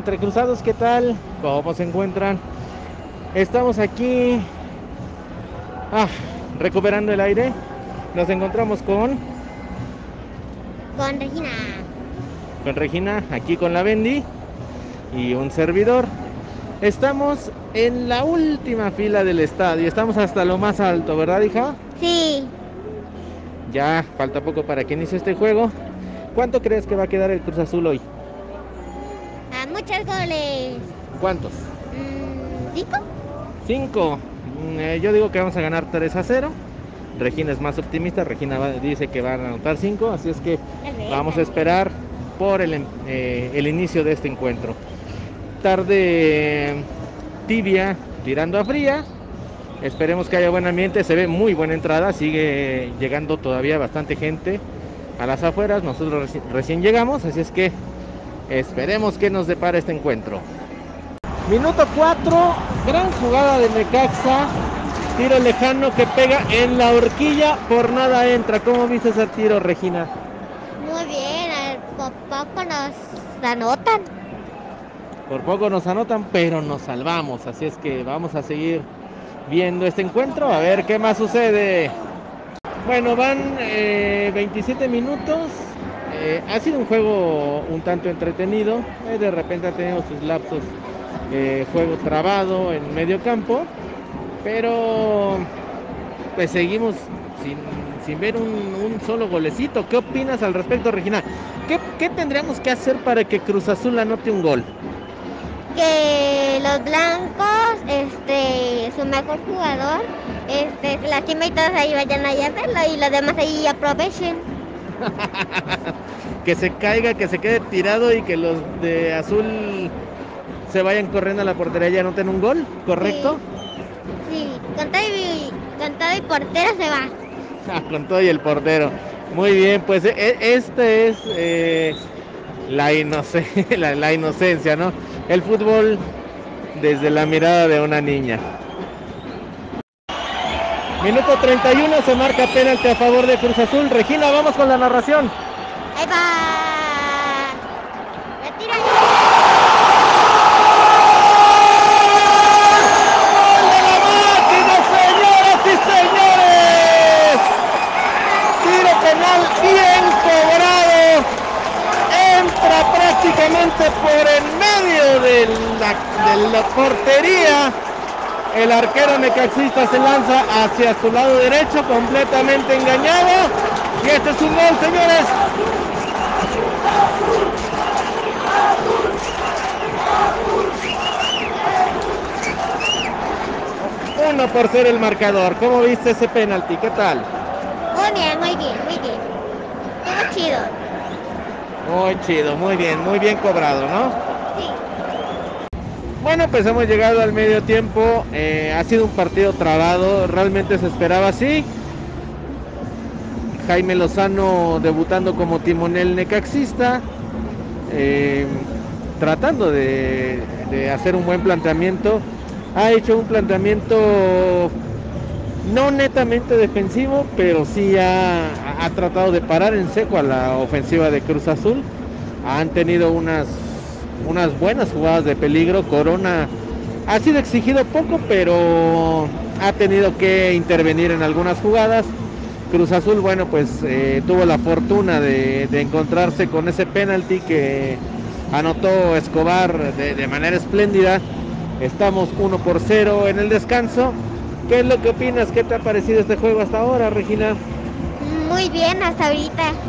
Entre Cruzados, ¿qué tal? ¿Cómo se encuentran? Estamos aquí ah, recuperando el aire. Nos encontramos con, Con Regina. con Regina, aquí con la Bendy y un servidor. Estamos en la última fila del estadio. Estamos hasta lo más alto, ¿verdad, hija? Sí. Ya falta poco para que inicie este juego. ¿Cuánto crees que va a quedar el Cruz Azul hoy? A muchos goles. ¿Cuántos? Mm, ¿Cinco? 5. yo digo que vamos a ganar 3 a 0. Regina es más optimista. Regina va- dice que van a anotar 5. Así es que vamos a esperar por el, em- eh, el inicio de este encuentro. Tarde tibia, tirando a fría. Esperemos que haya buen ambiente. Se ve muy buena entrada. Sigue llegando todavía bastante gente a las afueras. Nosotros reci- recién llegamos. Así es que esperemos que nos depara este encuentro. Minuto 4, gran jugada de Necaxa. Tiro lejano que pega en la horquilla, por nada entra. ¿Cómo viste ese tiro, Regina? Muy bien. al po- poco nos anotan. Por poco nos anotan, pero nos salvamos. Así es que vamos a seguir viendo este encuentro, a ver qué más sucede. Bueno, van eh, 27 minutos. Eh, ha sido un juego un tanto entretenido. Eh, de repente ha tenido sus lapsos. eh, juego trabado en medio campo. Pero pues seguimos sin, sin ver un, solo golecito. ¿Qué opinas al respecto, Regina? ¿Qué, qué tendríamos que hacer para que Cruz Azul anote un gol? Que los blancos, este, su mejor jugador, este, se lastima y todos ahí vayan ahí a verlo y los demás ahí aprovechen. que se caiga, que se quede tirado y que los de azul se vayan corriendo a la portería y anoten un gol, ¿correcto? Sí, con todo y, con todo y portero se va. Ah, Con todo y el portero. Muy bien, pues e- este es eh, la, inoce- la, la inocencia, ¿no? El fútbol desde la mirada de una niña. Minuto 31, se marca penalti a favor de Cruz Azul. Regina, vamos con la narración. Ahí va. Retira. ¡Gol de la máquina, señoras y señores! Tiro penal bien cobrado. Entra prácticamente por en medio de la, de la portería. El arquero necaxista se lanza hacia su lado derecho, completamente engañado. Y este es un gol, señores. Uno por ser el marcador. ¿Cómo viste ese penalti? ¿Qué tal? Muy bien, muy bien, muy bien. Todo chido. Muy chido, muy bien, muy bien cobrado, ¿no? Bueno, pues hemos llegado al medio tiempo. eh, ha sido un partido trabado, realmente se esperaba así. Jaime Lozano debutando como timonel necaxista, eh, tratando de, hacer un buen planteamiento. Ha hecho un planteamiento no netamente defensivo, pero sí ha tratado de parar en seco a la ofensiva de Cruz Azul. Han tenido unas, unas buenas jugadas de peligro. Corona ha sido exigido poco, pero ha tenido que intervenir en algunas jugadas. Cruz Azul, bueno, pues eh, tuvo la fortuna de, de encontrarse con ese penalti que anotó Escobar de, de manera espléndida. Estamos 1 por 0 en el descanso. ¿Qué es lo que opinas? ¿Qué te ha parecido este juego hasta ahora, Regina? Muy bien hasta ahorita.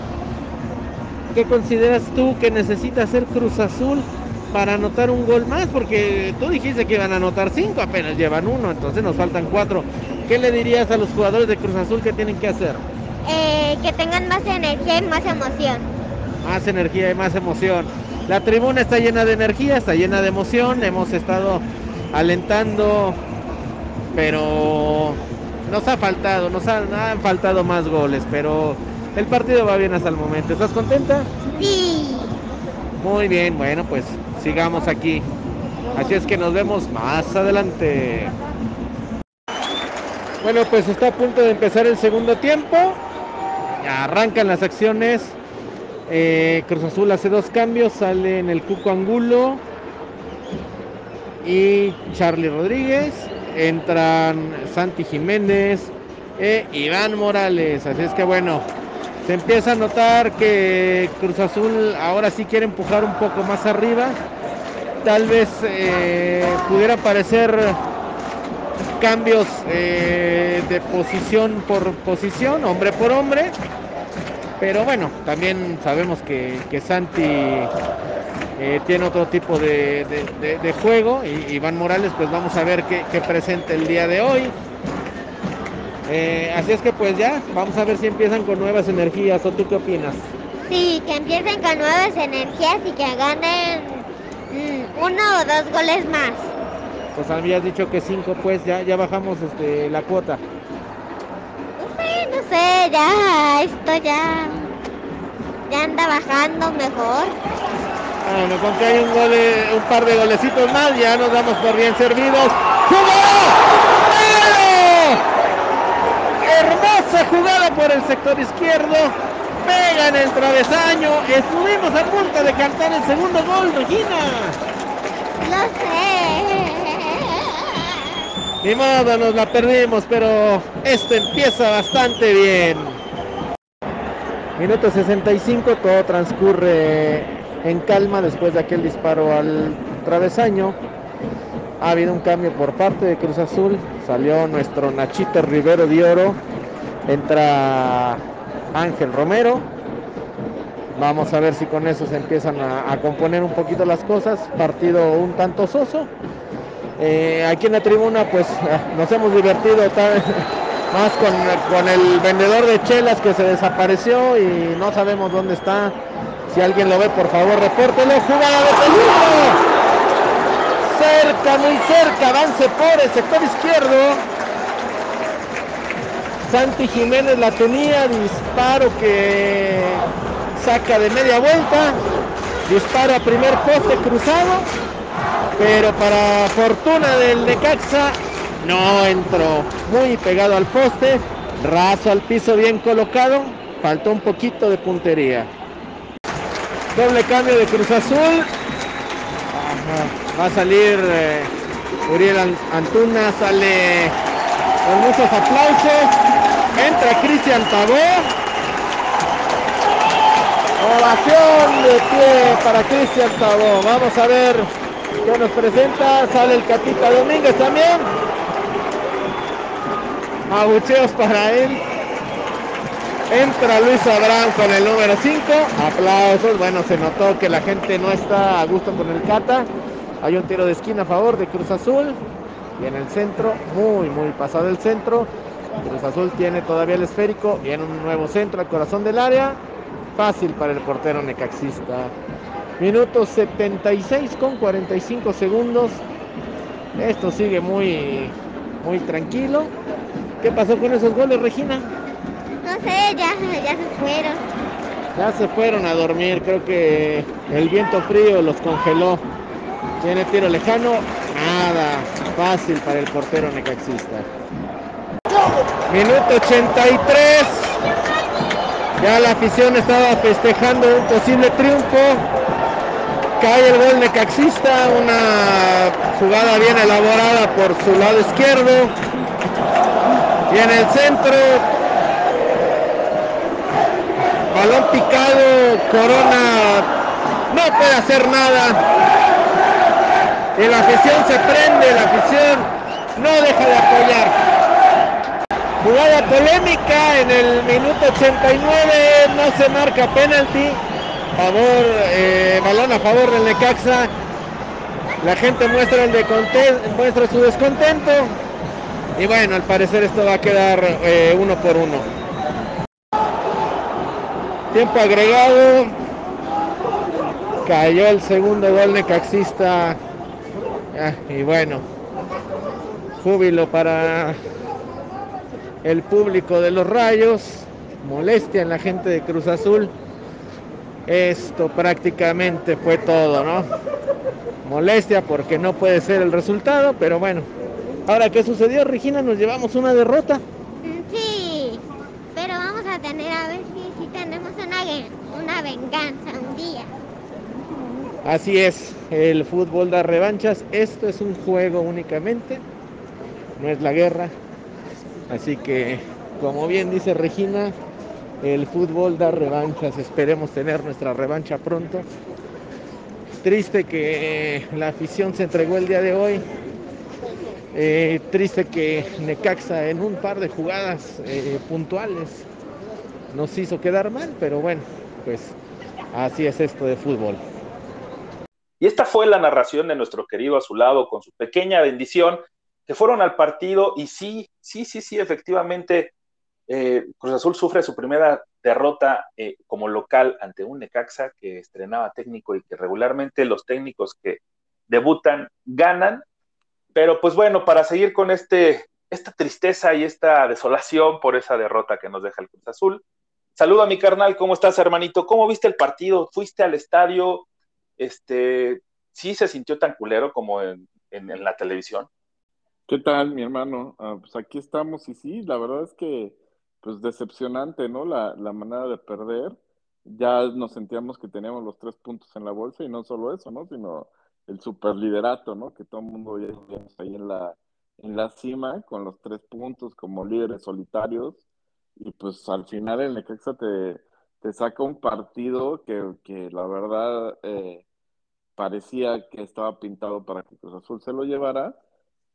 ¿Qué consideras tú que necesita hacer Cruz Azul para anotar un gol más? Porque tú dijiste que iban a anotar cinco, apenas llevan uno, entonces nos faltan cuatro. ¿Qué le dirías a los jugadores de Cruz Azul que tienen que hacer? Eh, que tengan más energía y más emoción. Más energía y más emoción. La tribuna está llena de energía, está llena de emoción. Hemos estado alentando, pero nos ha faltado, nos han, han faltado más goles, pero el partido va bien hasta el momento. ¿Estás contenta? Sí. Muy bien, bueno, pues sigamos aquí. Así es que nos vemos más adelante. Bueno, pues está a punto de empezar el segundo tiempo. Arrancan las acciones. Eh, Cruz Azul hace dos cambios. Sale en el Cuco Angulo y Charlie Rodríguez. Entran Santi Jiménez e Iván Morales. Así es que bueno, se empieza a notar que Cruz Azul ahora sí quiere empujar un poco más arriba. Tal vez eh, pudiera parecer cambios eh, de posición por posición, hombre por hombre. Pero bueno, también sabemos que, Santi eh, tiene otro tipo de juego. Y Iván Morales, pues vamos a ver qué, qué presenta el día de hoy. Eh, así es que pues ya, vamos a ver si empiezan con nuevas energías. ¿O tú qué opinas? Sí, que empiecen con nuevas energías y que ganen mm, uno o dos goles más. Pues habías dicho que cinco, pues ya, ya bajamos este, la cuota. Sí, no sé, ya, esto ya, ya anda bajando mejor. Bueno, con que hay un, gol, eh, un par de golecitos más, ya nos damos por bien servidos. ¡Jugada! Hermosa jugada por el sector izquierdo. Pega en el travesaño. Estuvimos a punto de cantar el segundo gol, Regina. Lo sé. Ni modo, nos la perdimos, pero esto empieza bastante bien. Minuto 65, todo transcurre en calma después de aquel disparo al travesaño. Ha habido un cambio por parte de Cruz Azul. Salió nuestro Nachito Rivero de Oro. Entra Ángel Romero. Vamos a ver si con eso se empiezan a, componer un poquito las cosas. Partido un tanto soso. Eh, aquí en la tribuna pues nos hemos divertido más con, con el vendedor de chelas que se desapareció y no sabemos dónde está. Si alguien lo ve, por favor, repórtelo. Jugada de peligro. Cerca, muy cerca, avance por el sector izquierdo. Santi Jiménez la tenía, disparo que saca de media vuelta, disparo a primer poste cruzado, pero para fortuna del Necaxa no entró, muy pegado al poste, raso al piso bien colocado, faltó un poquito de puntería. Doble cambio de Cruz Azul, va a salir eh, Uriel An- Antuna, sale con muchos aplausos, entra Cristian Tabó. Ovación de pie para Cristian Tabó. Vamos a ver qué nos presenta. Sale el Catita Domínguez también. Abucheos para él. Entra Luis Abraham con el número 5. Aplausos. Bueno, se notó que la gente no está a gusto con el Cata. Hay un tiro de esquina a favor de Cruz Azul. Y en el centro, muy, muy pasado el centro. Cruz Azul tiene todavía el esférico. Viene un nuevo centro al corazón del área. Fácil para el portero necaxista. Minuto 76 con 45 segundos. Esto sigue muy, muy tranquilo. ¿Qué pasó con esos goles, Regina? No sé, ya, ya se fueron. Ya se fueron a dormir, creo que el viento frío los congeló. Tiene tiro lejano, nada, fácil para el portero necaxista. Minuto 83. Ya la afición estaba festejando un posible triunfo. Cae el gol necaxista, una jugada bien elaborada por su lado izquierdo. Y en el centro balón picado, Corona no puede hacer nada. Y la afición se prende, la afición no deja de apoyar. Jugada polémica en el minuto 89, no se marca penalti. Favor, eh, balón a favor del Necaxa. La gente muestra, el su descontento. Y bueno, al parecer esto va a quedar eh, uno por uno. Tiempo agregado. Cayó el segundo gol necaxista. Ah, y bueno, júbilo para el público de los Rayos. Molestia en la gente de Cruz Azul. Esto prácticamente fue todo, ¿no? Molestia porque no puede ser el resultado, pero bueno. Ahora, ¿qué sucedió, Regina? Nos llevamos una derrota. Sí, pero vamos a tener a ver si, tenemos una, una venganza un día. Así es, el fútbol da revanchas. Esto es un juego únicamente, no es la guerra. Así que, como bien dice Regina, el fútbol da revanchas. Esperemos tener nuestra revancha pronto. Triste que la afición se entregó el día de hoy. Eh, triste que Necaxa en un par de jugadas eh, puntuales nos hizo quedar mal, pero bueno, pues así es esto de fútbol. Y esta fue la narración de nuestro querido Azulado con su pequeña bendición, que fueron al partido y sí, sí, sí, sí, efectivamente, eh, Cruz Azul sufre su primera derrota eh, como local ante un Necaxa que estrenaba técnico y que regularmente los técnicos que debutan ganan. Pero pues bueno, para seguir con este, esta tristeza y esta desolación por esa derrota que nos deja el Cruz Azul, saludo a mi carnal, ¿cómo estás hermanito? ¿Cómo viste el partido? ¿Fuiste al estadio? Este, sí se sintió tan culero como en, la televisión. ¿Qué tal, mi hermano? Ah, pues aquí estamos y sí, la verdad es que, pues decepcionante, ¿no? La, manera de perder. Ya nos sentíamos que teníamos los tres puntos en la bolsa y no solo eso, ¿no? Sino el superliderato, ¿no? Que todo el mundo ya ahí en la, en la cima con los tres puntos como líderes solitarios. Y pues al final el Necaxa te, te saca un partido que, que la verdad eh, parecía que estaba pintado para que Cruz Azul se lo llevara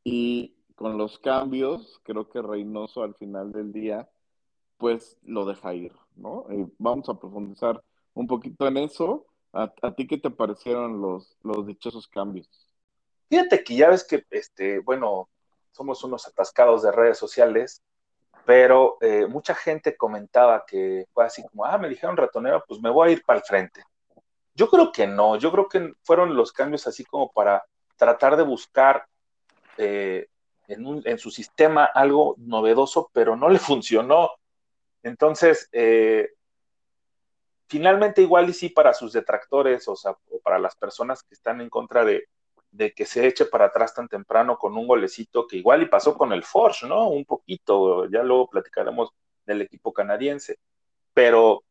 y con los cambios, creo que Reynoso al final del día, pues lo deja ir, ¿no? vamos a profundizar un poquito en eso. ¿A, ti qué te parecieron los, los dichosos cambios? Fíjate que ya ves que, este, bueno, somos unos atascados de redes sociales, pero eh, mucha gente comentaba que fue así como, ah, me dijeron ratonero, pues me voy a ir para el frente. Yo creo que no, yo creo que fueron los cambios así como para tratar de buscar eh, en, su sistema algo novedoso, pero no le funcionó. Entonces, eh, finalmente igual y sí para sus detractores, o sea, o para las personas que están en contra de, de que se eche para atrás tan temprano con un golecito que igual y pasó con el Forge, ¿no? Un poquito, ya luego platicaremos del equipo canadiense. Pero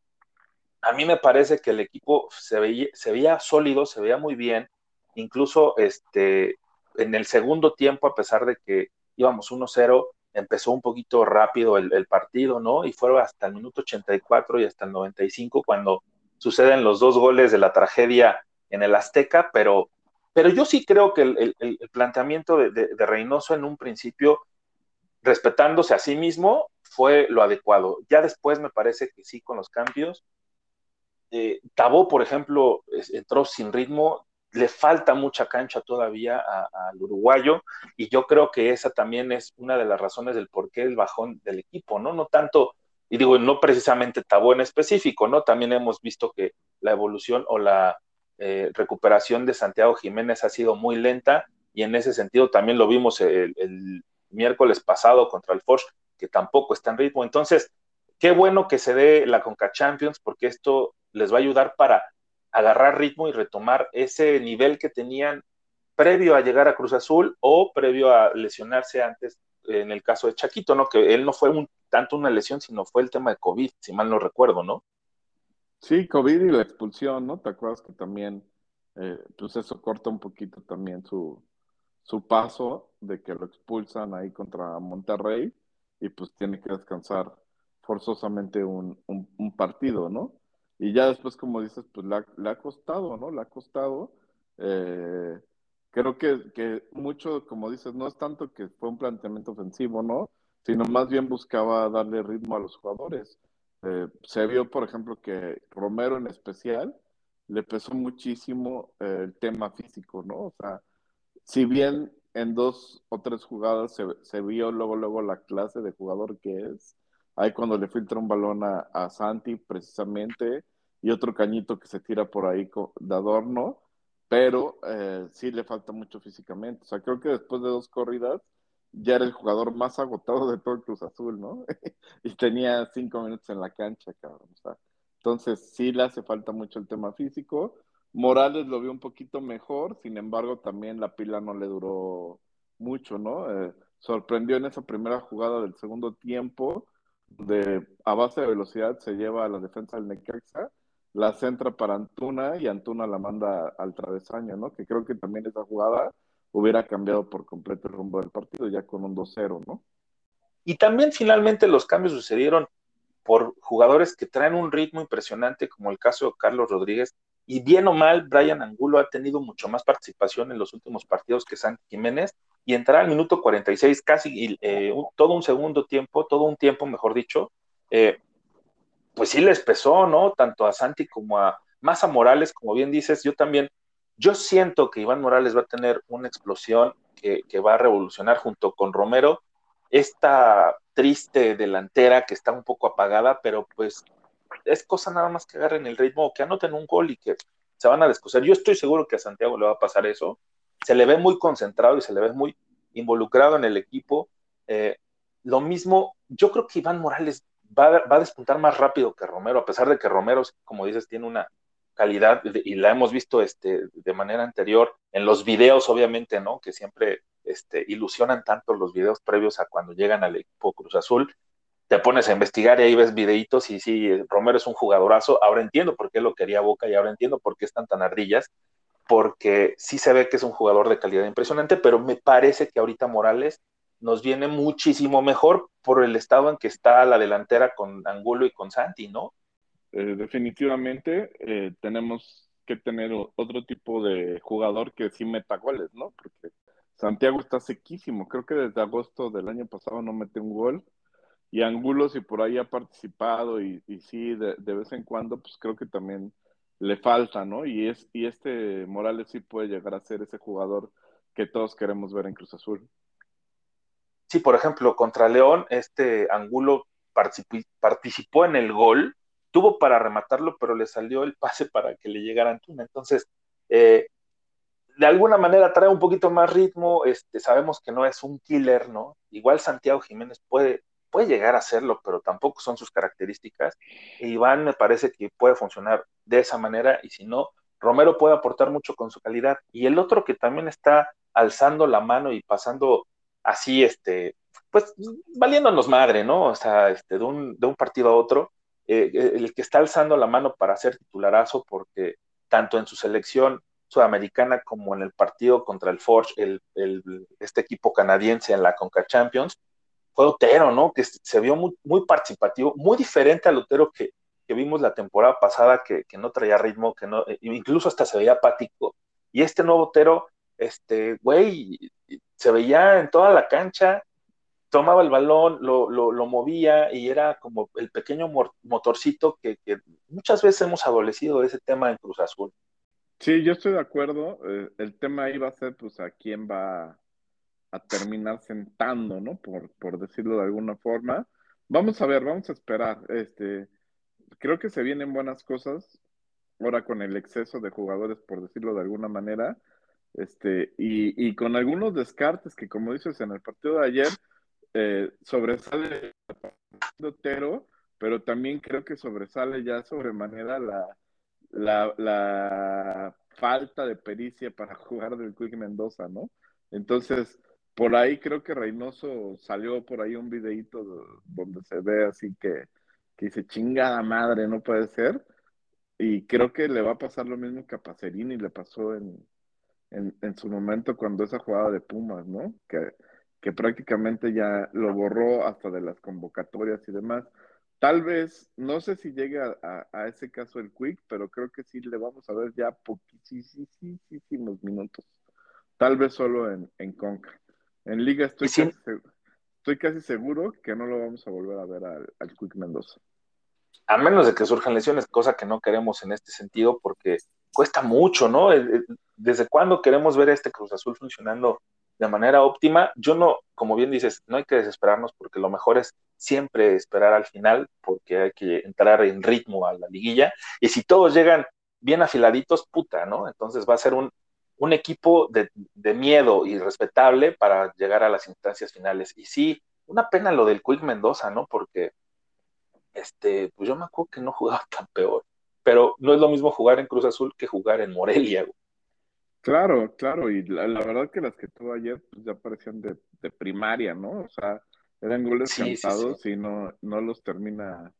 a mí me parece que el equipo se veía, se veía sólido, se veía muy bien, incluso este, en el segundo tiempo, a pesar de que íbamos 1-0, empezó un poquito rápido el, partido, ¿no? Y fue hasta el minuto 84 y hasta el 95 cuando suceden los dos goles de la tragedia en el Azteca, pero, pero yo sí creo que el, planteamiento de, de, Reynoso en un principio, respetándose a sí mismo, fue lo adecuado. Ya después me parece que sí, con los cambios, eh, Tabó, por ejemplo, entró sin ritmo, le falta mucha cancha todavía al uruguayo y yo creo que esa también es una de las razones del por qué el bajón del equipo, ¿no? No tanto, y digo, no precisamente Tabó en específico, ¿no? También hemos visto que la evolución o la eh, recuperación de Santiago Jiménez ha sido muy lenta y en ese sentido también lo vimos el, el miércoles pasado contra el Forge, que tampoco está en ritmo. Entonces, qué bueno que se dé la Conca Champions porque esto les va a ayudar para agarrar ritmo y retomar ese nivel que tenían previo a llegar a Cruz Azul o previo a lesionarse antes, en el caso de Chaquito, ¿no? Que él no fue un, tanto una lesión, sino fue el tema de COVID, si mal no recuerdo, ¿no? Sí, COVID y la expulsión, ¿no? ¿Te acuerdas que también, eh, pues eso corta un poquito también su, su paso de que lo expulsan ahí contra Monterrey y pues tiene que descansar forzosamente un, un partido, ¿no? Y ya después, como dices, pues le ha, costado, ¿no? Le ha costado. Eh, creo que, que mucho, como dices, no es tanto que fue un planteamiento ofensivo, ¿no? Sino más bien buscaba darle ritmo a los jugadores. Eh, se vio, por ejemplo, que Romero en especial le pesó muchísimo eh, el tema físico, ¿no? O sea, si bien en dos o tres jugadas se, se, vio luego, luego la clase de jugador que es, ahí cuando le filtra un balón a, Santi precisamente y otro cañito que se tira por ahí de adorno, pero eh, sí le falta mucho físicamente. O sea, creo que después de dos corridas ya era el jugador más agotado de todo Cruz Azul, ¿no? y tenía cinco minutos en la cancha, cabrón. Entonces sí le hace falta mucho el tema físico. Morales lo vio un poquito mejor, sin embargo también la pila no le duró mucho, ¿no? Eh, sorprendió en esa primera jugada del segundo tiempo, de a base de velocidad se lleva a la defensa del Necaxa, la centra para Antuna y Antuna la manda al travesaño, ¿no? Que creo que también esa jugada hubiera cambiado por completo el rumbo del partido, ya con un 2-0, ¿no? Y también finalmente los cambios sucedieron por jugadores que traen un ritmo impresionante, como el caso de Carlos Rodríguez, y bien o mal, Brian Angulo ha tenido mucho más participación en los últimos partidos que San Jiménez, y entrar al minuto 46, casi eh, todo un segundo tiempo, todo un tiempo, mejor dicho, eh, pues sí les pesó, ¿no? Tanto a Santi como a más a Morales, como bien dices, yo también yo siento que Iván Morales va a tener una explosión que, va a revolucionar junto con Romero esta triste delantera que está un poco apagada, pero pues es cosa nada más que agarren el ritmo, que anoten un gol y que se van a descoser. Yo estoy seguro que a Santiago le va a pasar eso. Se le ve muy concentrado y se le ve muy involucrado en el equipo. Eh, lo mismo, yo creo que Iván Morales va, va, a despuntar más rápido que Romero, a pesar de que Romero, como dices, tiene una calidad y la hemos visto este, de manera anterior en los videos, obviamente, ¿no? Que siempre este, ilusionan tanto los videos previos a cuando llegan al equipo Cruz Azul. Te pones a investigar y ahí ves videitos y sí, Romero es un jugadorazo. Ahora entiendo por qué lo quería Boca y ahora entiendo por qué están tan ardillas, porque sí se ve que es un jugador de calidad impresionante, pero me parece que ahorita Morales nos viene muchísimo mejor por el estado en que está la delantera con Angulo y con Santi, ¿no? Eh, definitivamente eh, tenemos que tener otro tipo de jugador que sí meta goles, ¿no? Porque Santiago está sequísimo, creo que desde agosto del año pasado no mete un gol. Y Angulo, si por ahí ha participado y, y sí, de, vez en cuando, pues creo que también le falta, ¿no? Y, es, y este Morales sí puede llegar a ser ese jugador que todos queremos ver en Cruz Azul. Sí, por ejemplo, contra León, este Angulo participó en el gol, tuvo para rematarlo, pero le salió el pase para que le llegara Antuna. Entonces, eh, de alguna manera trae un poquito más ritmo, este, sabemos que no es un killer, ¿no? Igual Santiago Jiménez puede, puede llegar a hacerlo, pero tampoco son sus características. E Iván me parece que puede funcionar de esa manera, y si no, Romero puede aportar mucho con su calidad. Y el otro que también está alzando la mano y pasando así, este, pues valiéndonos madre, ¿no? O sea, este, de, un, de un partido a otro, eh, eh, el que está alzando la mano para ser titularazo, porque tanto en su selección sudamericana como en el partido contra el Forge, el, este equipo canadiense en la Conca Champions, fue Otero, ¿no? Que se vio muy, participativo, muy diferente al Otero que, que vimos la temporada pasada, que, que, no traía ritmo, que no, e incluso hasta se veía apático. Y este nuevo Otero, este, güey, se veía en toda la cancha, tomaba el balón, lo, lo, movía y era como el pequeño motorcito que, muchas veces hemos adolecido de ese tema en Cruz Azul. Sí, yo estoy de acuerdo. Eh, el tema ahí va a ser, pues, a quién va a terminar sentando, ¿no? Por, por decirlo de alguna forma. Vamos a ver, vamos a esperar. Este, creo que se vienen buenas cosas ahora con el exceso de jugadores, por decirlo de alguna manera. Este, y, y con algunos descartes que, como dices, en el partido de ayer, eh, sobresale Otero, pero también creo que sobresale ya sobremanera la, la, la falta de pericia para jugar del Quick Mendoza, ¿no? Entonces, por ahí creo que Reynoso salió por ahí un videito donde se ve así que, que dice chingada madre, no puede ser. Y creo que le va a pasar lo mismo que a Pacerini le pasó en, en, su momento cuando esa jugada de Pumas, ¿no? Que que prácticamente ya lo borró hasta de las convocatorias y demás, Tal vez, no sé si llega a, ese caso el Quick, pero creo que sí le vamos a ver ya poquísimos minutos. Tal vez solo en, en Conca. En Liga estoy, casi, estoy casi seguro que no lo vamos a volver a ver al, al Quick Mendoza. A menos de que surjan lesiones, cosa que no queremos en este sentido, porque cuesta mucho, ¿no? ¿Desde cuándo queremos ver a este Cruz Azul funcionando de manera óptima? Yo no, como bien dices, no hay que desesperarnos porque lo mejor es siempre esperar al final porque hay que entrar en ritmo a la liguilla y si todos llegan bien afiladitos, puta, ¿no? Entonces va a ser un, un equipo de, de, miedo y respetable para llegar a las instancias finales. Y sí, una pena lo del Quick Mendoza, ¿no? Porque, este, pues yo me acuerdo que no jugaba tan peor pero no es lo mismo jugar en Cruz Azul que jugar en Morelia. Claro, claro, y la, verdad que las que tuvo ayer pues, ya parecían de, primaria, ¿no? O sea, eran goles cansados y no, no los termina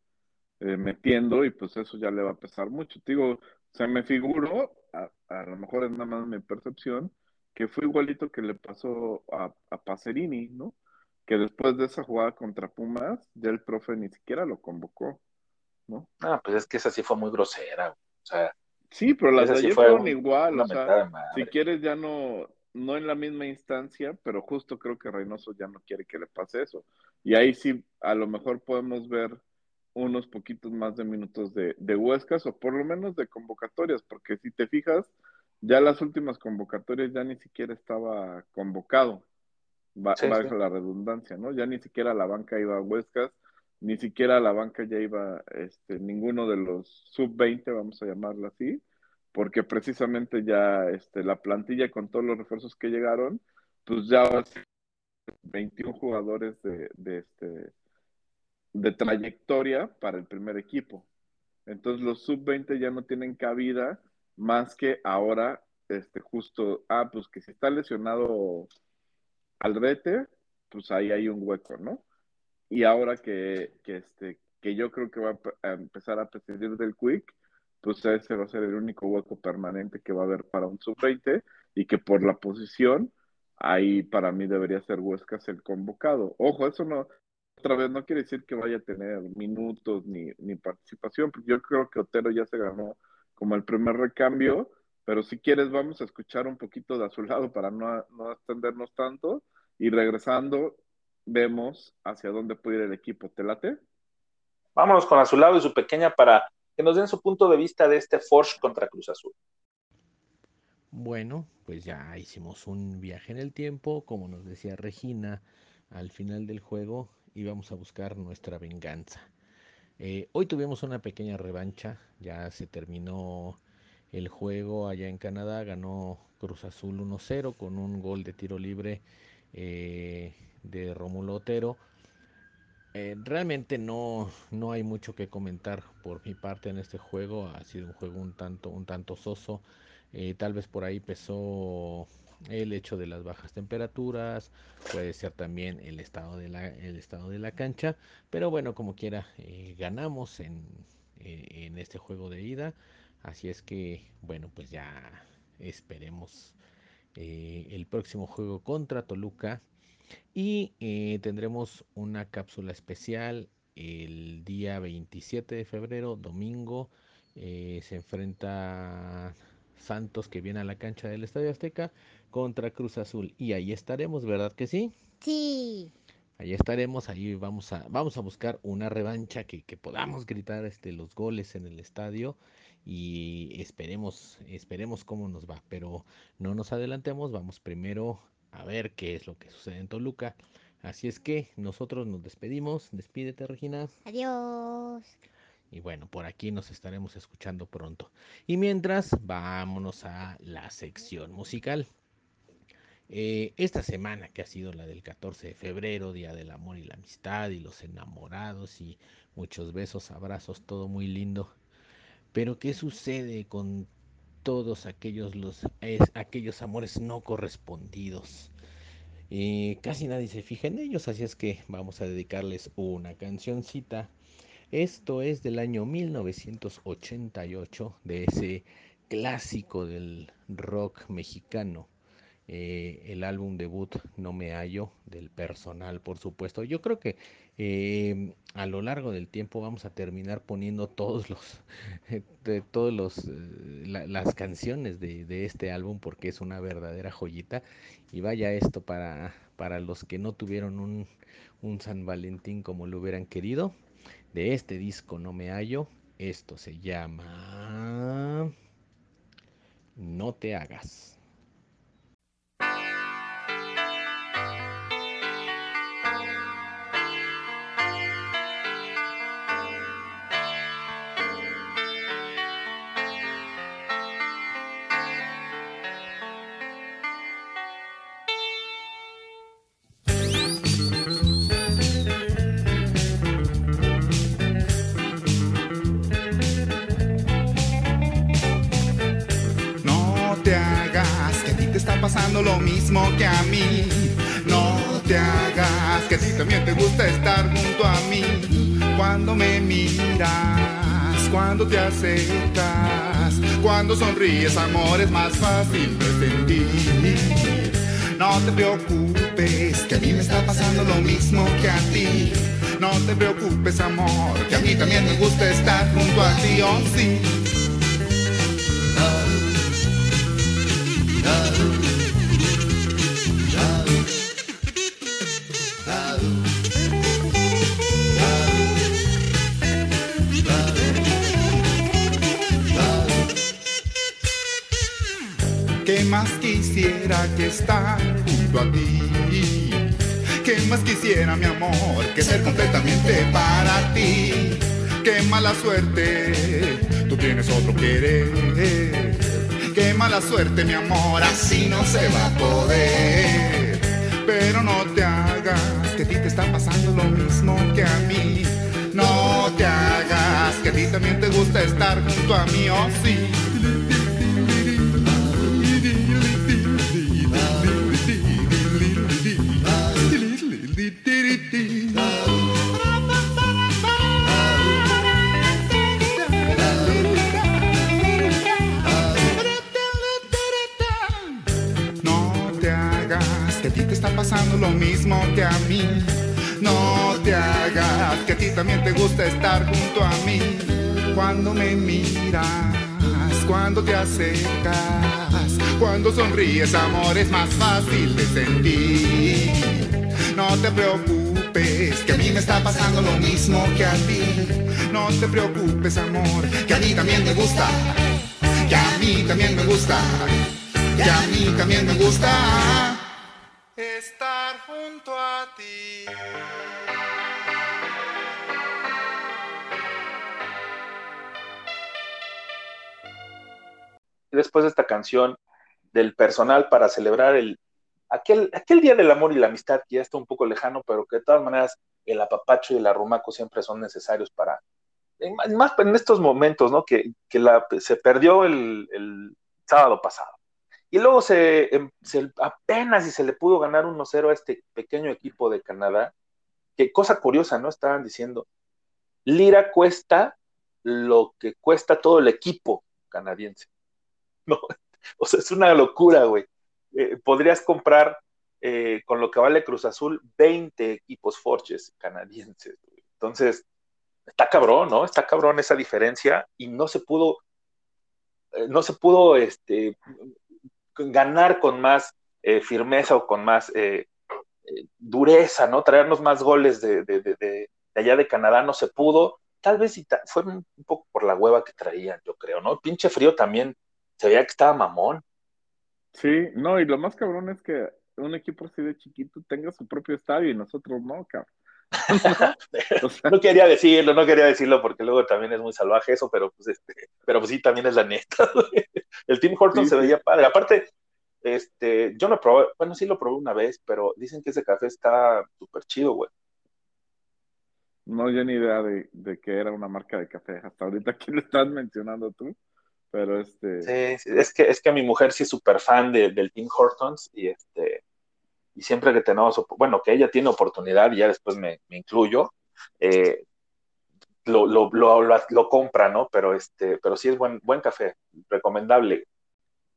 eh, metiendo y pues eso ya le va a pesar mucho. digo, se me figuró, a, a, lo mejor es nada más mi percepción, que fue igualito que le pasó a, a Pacerini, ¿no? Que después de esa jugada contra Pumas, ya el profe ni siquiera lo convocó. ¿no? Ah, pues es que esa sí fue muy grosera, o sea. Sí, pero las de ayer fueron igual, o sea, si quieres ya no, no en la misma instancia, pero justo creo que Reynoso ya no quiere que le pase eso. Y ahí sí, a lo mejor podemos ver unos poquitos más de minutos de, de Huescas o por lo menos de convocatorias, porque si te fijas, ya las últimas convocatorias ya ni siquiera estaba convocado, va, la redundancia, ¿no? Ya ni siquiera la banca iba a Huescas, ni siquiera la banca ya iba este, ninguno de los sub-20, vamos a llamarlo así, porque precisamente ya este, la plantilla con todos los refuerzos que llegaron, pues ya va a ser 21 jugadores de, de, este, de trayectoria para el primer equipo. Entonces los sub-20 ya no tienen cabida más que ahora, este, justo, ah, pues que si está lesionado Aldrete, pues ahí hay un hueco, ¿no? y ahora que, que, este, que yo creo que va a empezar a prescindir del Quick, pues ese va a ser el único hueco permanente que va a haber para un sub-20 y que por la posición, ahí para mí debería ser Huescas el convocado. Ojo, eso no, otra vez no quiere decir que vaya a tener minutos ni, ni participación, porque yo creo que Otero ya se ganó como el primer recambio, pero si quieres vamos a escuchar un poquito de a su lado para no, no extendernos tanto y regresando vemos hacia dónde puede ir el equipo. ¿Te late? Vámonos con Azulado y su pequeña para que nos den su punto de vista de este Forge contra Cruz Azul. Bueno, pues ya hicimos un viaje en el tiempo, como nos decía Regina, al final del juego íbamos a buscar nuestra venganza. Eh, hoy tuvimos una pequeña revancha, ya se terminó el juego allá en Canadá, ganó Cruz Azul 1-0 con un gol de tiro libre eh, de Romulo Otero. Eh, realmente no, no hay mucho que comentar por mi parte en este juego. Ha sido un juego un tanto, un tanto soso. Tal vez por ahí pesó el hecho de las bajas temperaturas, puede ser también el estado de la, el estado de la cancha, pero bueno, como quiera, eh, ganamos en, en, este juego de ida, así es que, bueno, pues ya esperemos el próximo juego contra Toluca y eh, tendremos una cápsula especial el día 27 de febrero, domingo. Eh, se enfrenta Santos que viene a la cancha del Estadio Azteca contra Cruz Azul. Y ahí estaremos, ¿verdad que sí? Sí. Ahí estaremos, ahí vamos a, vamos a buscar una revancha que, que podamos gritar este, los goles en el estadio y esperemos, esperemos cómo nos va. Pero no nos adelantemos, vamos primero a ver qué es lo que sucede en Toluca. Así es que nosotros nos despedimos. Despídete, Regina. Adiós. Y bueno, por aquí nos estaremos escuchando pronto. Y mientras, vámonos a la sección musical. Eh, esta semana que ha sido la del 14 de febrero, Día del Amor y la Amistad y los enamorados y muchos besos, abrazos, todo muy lindo. Pero ¿qué sucede con todos aquellos, los, aquellos amores no correspondidos. casi nadie se fija en ellos, así es que vamos a dedicarles una cancioncita. Esto es del año 1988, de ese clásico del rock mexicano. Eh, el álbum debut No me hallo del personal, por supuesto. Yo creo que eh, a lo largo del tiempo vamos a terminar poniendo todos los, de, todos los, eh, las canciones de, de, este álbum porque es una verdadera joyita. Y vaya esto para, para los que no tuvieron un, un San Valentín como lo hubieran querido. De este disco no me hallo. Esto se llama No te hagas. Lo mismo que a mí. No te hagas que a ti también te gusta estar junto a mí. Cuando me miras, cuando te acercas, cuando sonríes, amor, es más fácil de sentir. No te preocupes, que a mí me está pasando lo mismo que a ti. No te preocupes, amor, que a mí también me gusta estar junto a ti, oh sí. Que estar junto a ti? ¿Qué más quisiera, mi amor, que ser completamente para ti? Qué mala suerte, tú tienes otro querer. Qué mala suerte, mi amor, así no se va a poder. Pero no te hagas, que a ti te está pasando lo mismo que a mí. No te hagas, que a ti también te gusta estar junto a mí, oh sí. A ti también te gusta estar junto a mí. Cuando me miras, cuando te acercas, cuando sonríes, amor, es más fácil de sentir. No te preocupes, que a mí me está pasando lo mismo que a ti. No te preocupes, amor, que a mí también me gusta. Que a mí también me gusta. Que a mí también me gusta estar junto a ti. Después de esta canción del personal para celebrar el aquel, aquel día del amor y la amistad que ya está un poco lejano, pero que de todas maneras el apapacho y el arrumaco siempre son necesarios para, más en estos momentos, ¿no? Que, la, se perdió el sábado pasado. Y luego em, se, apenas y se le pudo ganar 1-0 a este pequeño equipo de Canadá. Qué cosa curiosa, ¿no? Estaban diciendo, Lira cuesta lo que cuesta todo el equipo canadiense. No, o sea, es una locura, güey. Eh, podrías comprar eh, con lo que vale Cruz Azul 20 equipos Forges canadienses. Entonces, está cabrón, ¿no? Está cabrón esa diferencia y no se pudo, eh, no se pudo este, ganar con más firmeza o con más dureza, ¿no? Traernos más goles de, allá de Canadá no se pudo. Tal vez fue un, poco por la hueva que traían, yo creo, ¿no? Pinche frío también se veía que estaba mamón. Sí, no, y lo más cabrón es que un equipo así de chiquito tenga su propio estadio y nosotros no, cabrón. no quería decirlo, no quería decirlo porque luego también es muy salvaje eso, pero pues este, pero pues sí también es la neta. El Team Horton se veía padre. Aparte, este, yo no probé, bueno, sí lo probé una vez, pero dicen que ese café está súper chido, güey. No, yo ni idea de, de, que era una marca de café. Hasta ahorita que lo estás mencionando tú. Pero este. Sí, es que, es que mi mujer sí es súper fan del Team Hortons y este y siempre que tenemos, bueno, que ella tiene oportunidad y ya después me, incluyo, eh, lo, lo, lo, compra, ¿no? Pero, este, pero sí es buen, buen café, recomendable.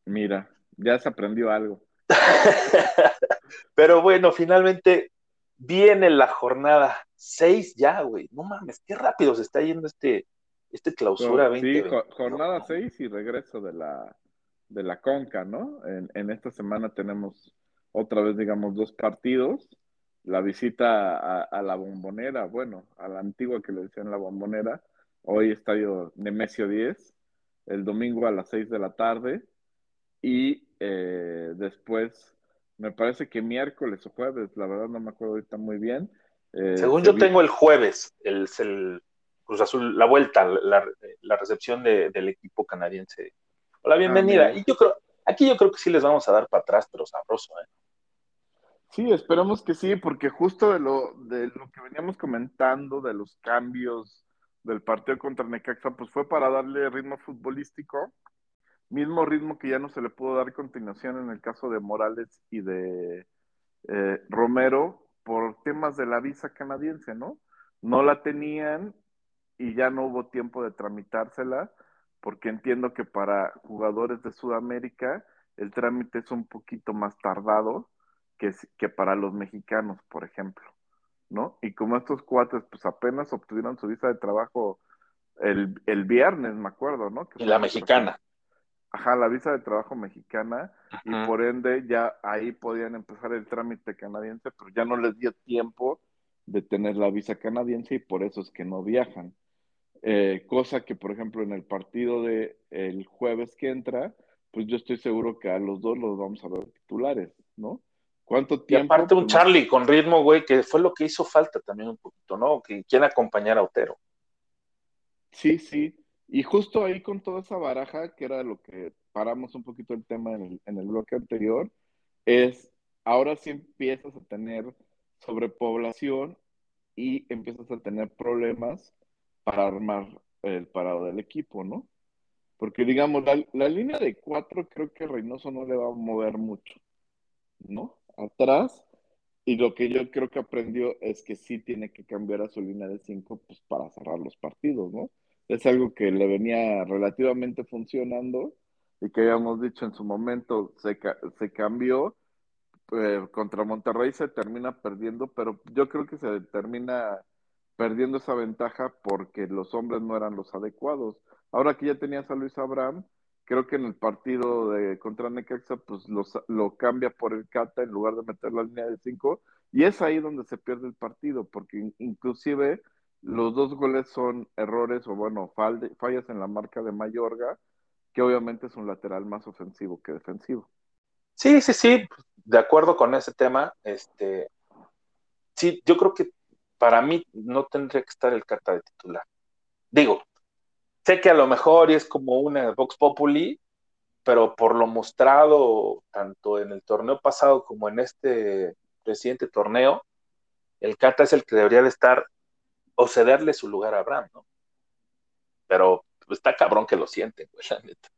Mira, ya se aprendió algo. pero bueno, finalmente viene la jornada seis ya, güey. No mames, qué rápido se está yendo este, este clausura 20. Sí, jornada 6 y regreso de la, de la Conca, ¿no? En, en, esta semana tenemos otra vez, digamos, dos partidos. La visita a, a, la bombonera, bueno, a la antigua que le decían la bombonera, hoy estadio Nemesio 10, el domingo a las 6 de la tarde, y eh, después, me parece que miércoles o jueves, la verdad no me acuerdo ahorita muy bien. Eh, Según yo tengo el jueves, el, el Cruz Azul, la vuelta, la, la recepción de, del equipo canadiense Hola, bienvenida. Ah, y yo creo, aquí yo creo que sí les vamos a dar para atrás, pero sabroso, ¿eh? Sí, esperamos que sí, porque justo de lo, de lo que veníamos comentando, de los cambios del partido contra Necaxa, pues fue para darle ritmo futbolístico, mismo ritmo que ya no se le pudo dar continuación en el caso de Morales y de eh, Romero por temas de la visa canadiense, ¿no? No la tenían y ya no hubo tiempo de tramitársela porque entiendo que para jugadores de Sudamérica el trámite es un poquito más tardado que, que para los mexicanos, por ejemplo, ¿no? Y como estos cuates, pues apenas obtuvieron su visa de trabajo el, el viernes, me acuerdo, ¿no? y la mexicana. Ajá, la visa de trabajo mexicana, y por ende ya ahí podían empezar el trámite canadiense, pero ya no les dio tiempo de tener la visa canadiense y por eso es que no viajan. Eh, cosa que, por ejemplo, en el partido de el jueves que entra, pues yo estoy seguro que a los dos los vamos a ver titulares, ¿no? ¿Cuánto tiempo? Y aparte un Charlie con ritmo, güey, que fue lo que hizo falta también un poquito, ¿no? Que quiera acompañar a Otero. Sí, sí. Y justo ahí con toda esa baraja, que era lo que paramos un poquito el tema en el, en el bloque anterior, es ahora sí empiezas a tener sobrepoblación y empiezas a tener problemas para armar el parado del equipo, ¿no? Porque digamos, la, línea de cuatro creo que Reynoso no le va a mover mucho, ¿no? Atrás, y lo que yo creo que aprendió es que sí tiene que cambiar a su línea de cinco pues, para cerrar los partidos, ¿no? Es algo que le venía relativamente funcionando y que habíamos dicho en su momento se, se cambió. Eh, contra Monterrey se termina perdiendo, pero yo creo que se termina perdiendo esa ventaja porque los hombres no eran los adecuados. Ahora que ya tenías a Luis Abraham, creo que en el partido de contra Necaxa, pues lo cambia por el Cata en lugar de meter la línea de cinco, y es ahí donde se pierde el partido, porque inclusive los dos goles son errores o bueno, fallas en la marca de Mayorga, que obviamente es un lateral más ofensivo que defensivo. Sí, sí, sí, de acuerdo con ese tema, este, sí, yo creo que para mí no tendría que estar el carta de titular. Digo, sé que a lo mejor es como una Vox Populi, pero por lo mostrado tanto en el torneo pasado como en este reciente torneo, el Cata es el que debería de estar o cederle su lugar a Abraham, ¿no? Pero está cabrón que lo sienten, pues, la neta.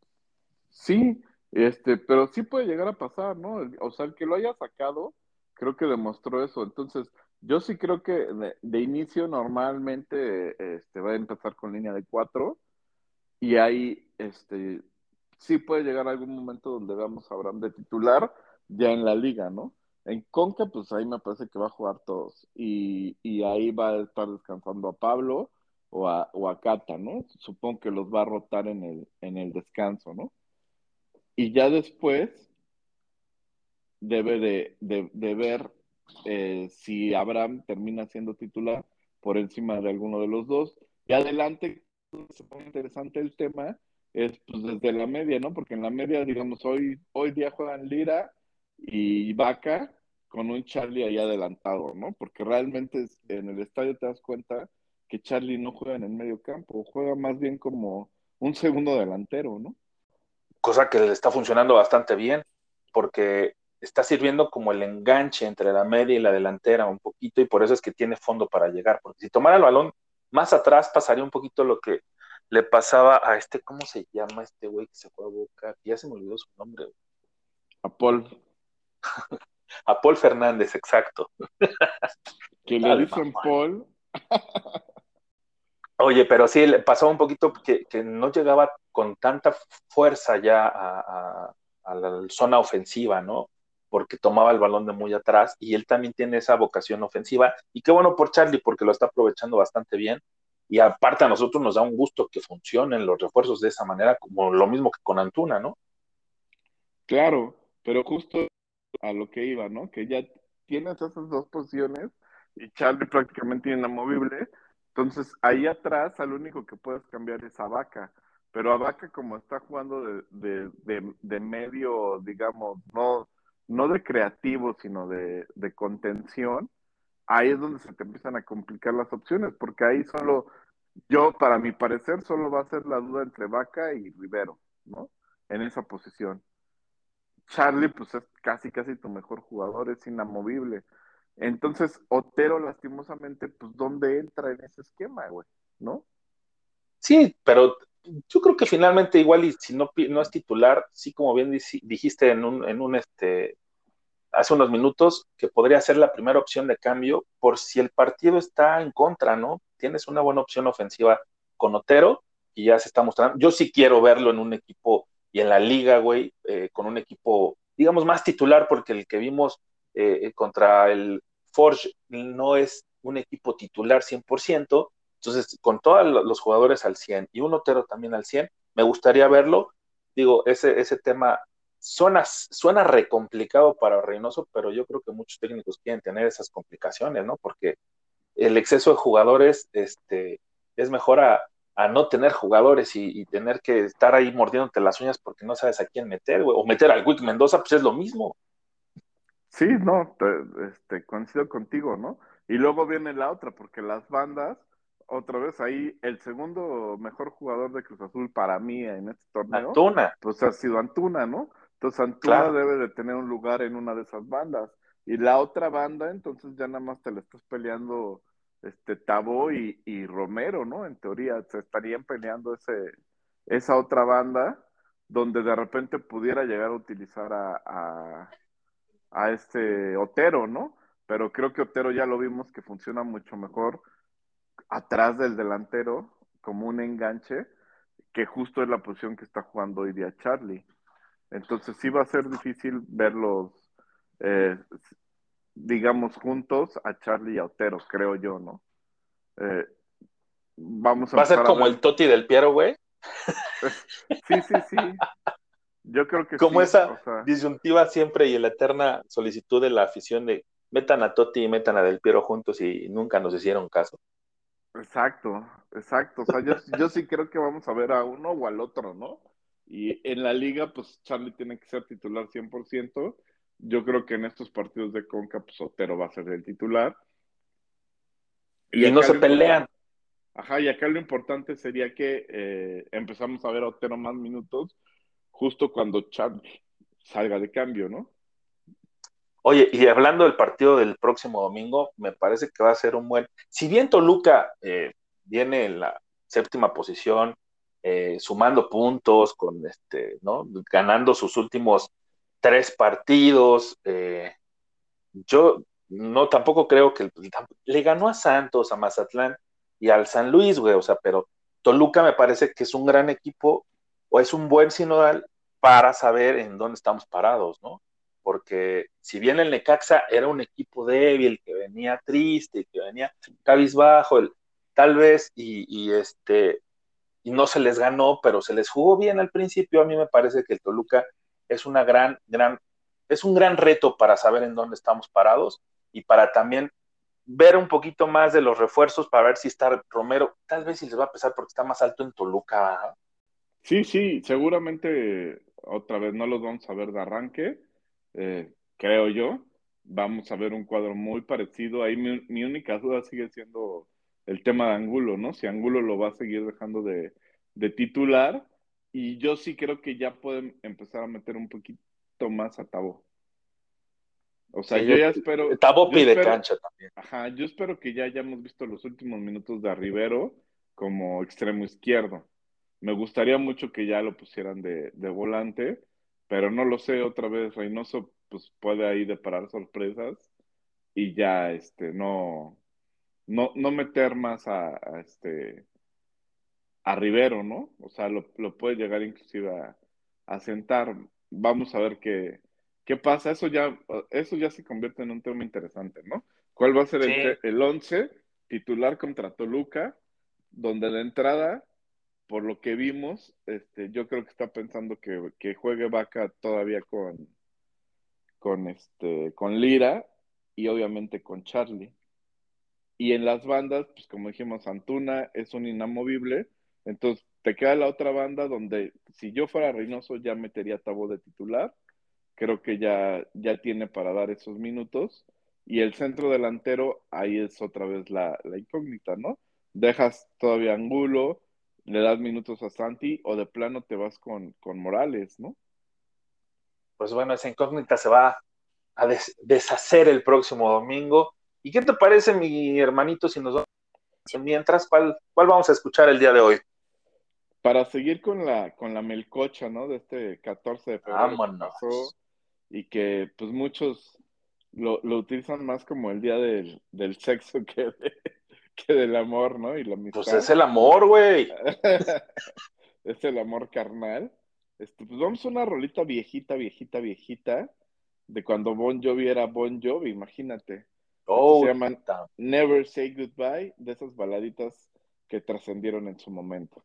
Sí, este, pero sí puede llegar a pasar, ¿no? O sea, el que lo haya sacado, creo que demostró eso. Entonces, yo sí creo que de, inicio normalmente este, va a empezar con línea de cuatro y ahí este, sí puede llegar algún momento donde veamos a Abraham de titular ya en la liga, ¿no? En Conca, pues ahí me parece que va a jugar todos y, y ahí va a estar descansando a Pablo o a, o a Cata, ¿no? Supongo que los va a rotar en el, en el descanso, ¿no? Y ya después debe de, de, de ver eh, si Abraham termina siendo titular por encima de alguno de los dos. Y adelante, se interesante el tema, es pues desde la media, ¿no? Porque en la media, digamos, hoy, hoy día juegan Lira y Vaca con un Charlie ahí adelantado, ¿no? Porque realmente en el estadio te das cuenta que Charlie no juega en el medio campo, juega más bien como un segundo delantero, ¿no? Cosa que le está funcionando bastante bien, porque está sirviendo como el enganche entre la media y la delantera un poquito y por eso es que tiene fondo para llegar, porque si tomara el balón más atrás pasaría un poquito lo que le pasaba a este, ¿cómo se llama este güey que se fue a Boca? Ya se me olvidó su nombre. A Paul. a Paul Fernández, exacto. que le dicen Paul. Oye, pero sí, le pasó un poquito que, que no llegaba con tanta fuerza ya a, a, a la zona ofensiva, ¿no? Porque tomaba el balón de muy atrás y él también tiene esa vocación ofensiva. Y qué bueno por Charlie, porque lo está aprovechando bastante bien. Y aparte a nosotros nos da un gusto que funcionen los refuerzos de esa manera, como lo mismo que con Antuna, ¿no? Claro, pero justo a lo que iba, ¿no? Que ya tienes esas dos posiciones y Charlie prácticamente inamovible. Entonces ahí atrás al único que puedes cambiar es a Vaca. Pero a Vaca como está jugando de, de, de, de medio, digamos, no, no de creativo, sino de, de contención, ahí es donde se te empiezan a complicar las opciones, porque ahí solo, yo, para mi parecer, solo va a ser la duda entre Vaca y Rivero, ¿no? En esa posición. Charlie, pues es casi, casi tu mejor jugador, es inamovible. Entonces, Otero, lastimosamente, pues, ¿dónde entra en ese esquema, güey? ¿No? Sí, pero yo creo que finalmente igual y si no, no es titular, sí como bien dijiste en un, en un este hace unos minutos, que podría ser la primera opción de cambio por si el partido está en contra, ¿no? Tienes una buena opción ofensiva con Otero y ya se está mostrando. Yo sí quiero verlo en un equipo y en la liga, güey, eh, con un equipo, digamos, más titular, porque el que vimos eh, contra el Forge no es un equipo titular 100%, entonces, con todos los jugadores al 100 y un Otero también al 100, me gustaría verlo. Digo, ese, ese tema suena, suena re complicado para Reynoso, pero yo creo que muchos técnicos quieren tener esas complicaciones, ¿no? Porque el exceso de jugadores este, es mejor a, no tener jugadores y, tener que estar ahí mordiéndote las uñas porque no sabes a quién meter, O meter al Wick Mendoza, pues es lo mismo. Sí, no, este, coincido contigo, ¿no? Y luego viene la otra, porque las bandas otra vez ahí el segundo mejor jugador de Cruz Azul para mí en este torneo. Antuna. Pues ha sido Antuna, ¿no? Entonces Antuna debe de tener un lugar en una de esas bandas. Y la otra banda, entonces ya nada más te la estás peleando este Tabo y, y Romero, ¿no? En teoría se estarían peleando ese, esa otra banda donde de repente pudiera llegar a utilizar a, a, a este Otero, ¿no? Pero creo que Otero ya lo vimos que funciona mucho mejor atrás del delantero como un enganche, que justo es la posición que está jugando hoy día Charlie. Entonces sí va a ser difícil verlos, eh, digamos, juntos a Charlie y a Otero, creo yo, ¿no? Eh, vamos a ¿Va a ser como el Toti del Piero, güey? sí, sí, sí. Yo creo que como esa disyuntiva siempre y la eterna solicitud de la afición de metan a Toti y metan a Del Piero juntos y nunca nos hicieron caso. Exacto, exacto. O sea, yo, yo sí creo que vamos a ver a uno o al otro, ¿no? Y en la liga, pues Charlie tiene que ser titular 100%. Yo creo que en estos partidos de Conca, pues Otero va a ser el titular. Y, no se pelean. Ajá, y acá lo importante sería que eh, empezamos a ver a Otero más minutos justo cuando Charlie salga de cambio, ¿no? Oye, y hablando del partido del próximo domingo, me parece que va a ser un buen. Si bien Toluca eh, viene en la séptima posición, eh, sumando puntos, con este, ¿no? Ganando sus últimos tres partidos. Eh, yo no tampoco creo que le ganó a Santos, a Mazatlán y al San Luis, güey. O sea, pero Toluca me parece que es un gran equipo o es un buen sinodal para saber en dónde estamos parados, ¿no? porque si bien el Necaxa era un equipo débil, que venía triste, que venía cabizbajo, tal vez, y, este, y no se les ganó, pero se les jugó bien al principio, a mí me parece que el Toluca es una gran, gran, es un gran reto para saber en dónde estamos parados y para también ver un poquito más de los refuerzos para ver si está Romero, tal vez si les va a pesar porque está más alto en Toluca. Sí, sí, seguramente otra vez no los vamos a ver de arranque, eh, creo yo. Vamos a ver un cuadro muy parecido. Ahí mi, única duda sigue siendo el tema de Angulo, ¿no? Si Angulo lo va a seguir dejando de, titular. Y yo sí creo que ya pueden empezar a meter un poquito más a Tabo. O sea, yo, ya espero. Tabo pide cancha también. Ajá, yo espero que ya hayamos visto los últimos minutos de Rivero como extremo izquierdo. Me gustaría mucho que ya lo pusieran de, de volante pero no lo sé otra vez. Reynoso pues puede ahí deparar sorpresas y ya este no no, no meter más a, este a Rivero, ¿no? O sea, lo, puede llegar inclusive a, sentar. Vamos a ver qué, ¿Qué pasa? Eso ya, eso ya se convierte en un tema interesante, ¿no? ¿Cuál va a ser el, Sí. el 11 titular contra Toluca? Donde de entrada, por lo que vimos, este, yo creo que está pensando que, que juegue Vaca todavía con, con, este, con Lira y obviamente con Charlie. Y en las bandas, pues como dijimos, Antuna es un inamovible, entonces te queda la otra banda donde si yo fuera Reynoso ya metería a Tabo de titular, creo que ya, ya tiene para dar esos minutos, y el centro delantero, ahí es otra vez la, la incógnita, ¿no? Dejas todavía Angulo, le das minutos a Santi, o de plano te vas con, con Morales, ¿no? Pues bueno, esa incógnita se va a des- deshacer el próximo domingo. ¿Y qué te parece, mi hermanito, si nos vamos mientras, ¿cuál, cuál vamos a escuchar el día de hoy? Para seguir con la, con la melcocha, ¿no? De este 14 de febrero que pasó y que pues muchos lo, lo utilizan más como el día del, del sexo que, de- que del amor, ¿no? Y la amistad. Pues es el amor, güey. es el amor carnal. Este, pues vamos a una rolita viejita, viejita, viejita, de cuando Bon Jovi era Bon Jovi, imagínate. Oh, se llaman. Never Say Goodbye, de esas baladitas que trascendieron en su momento.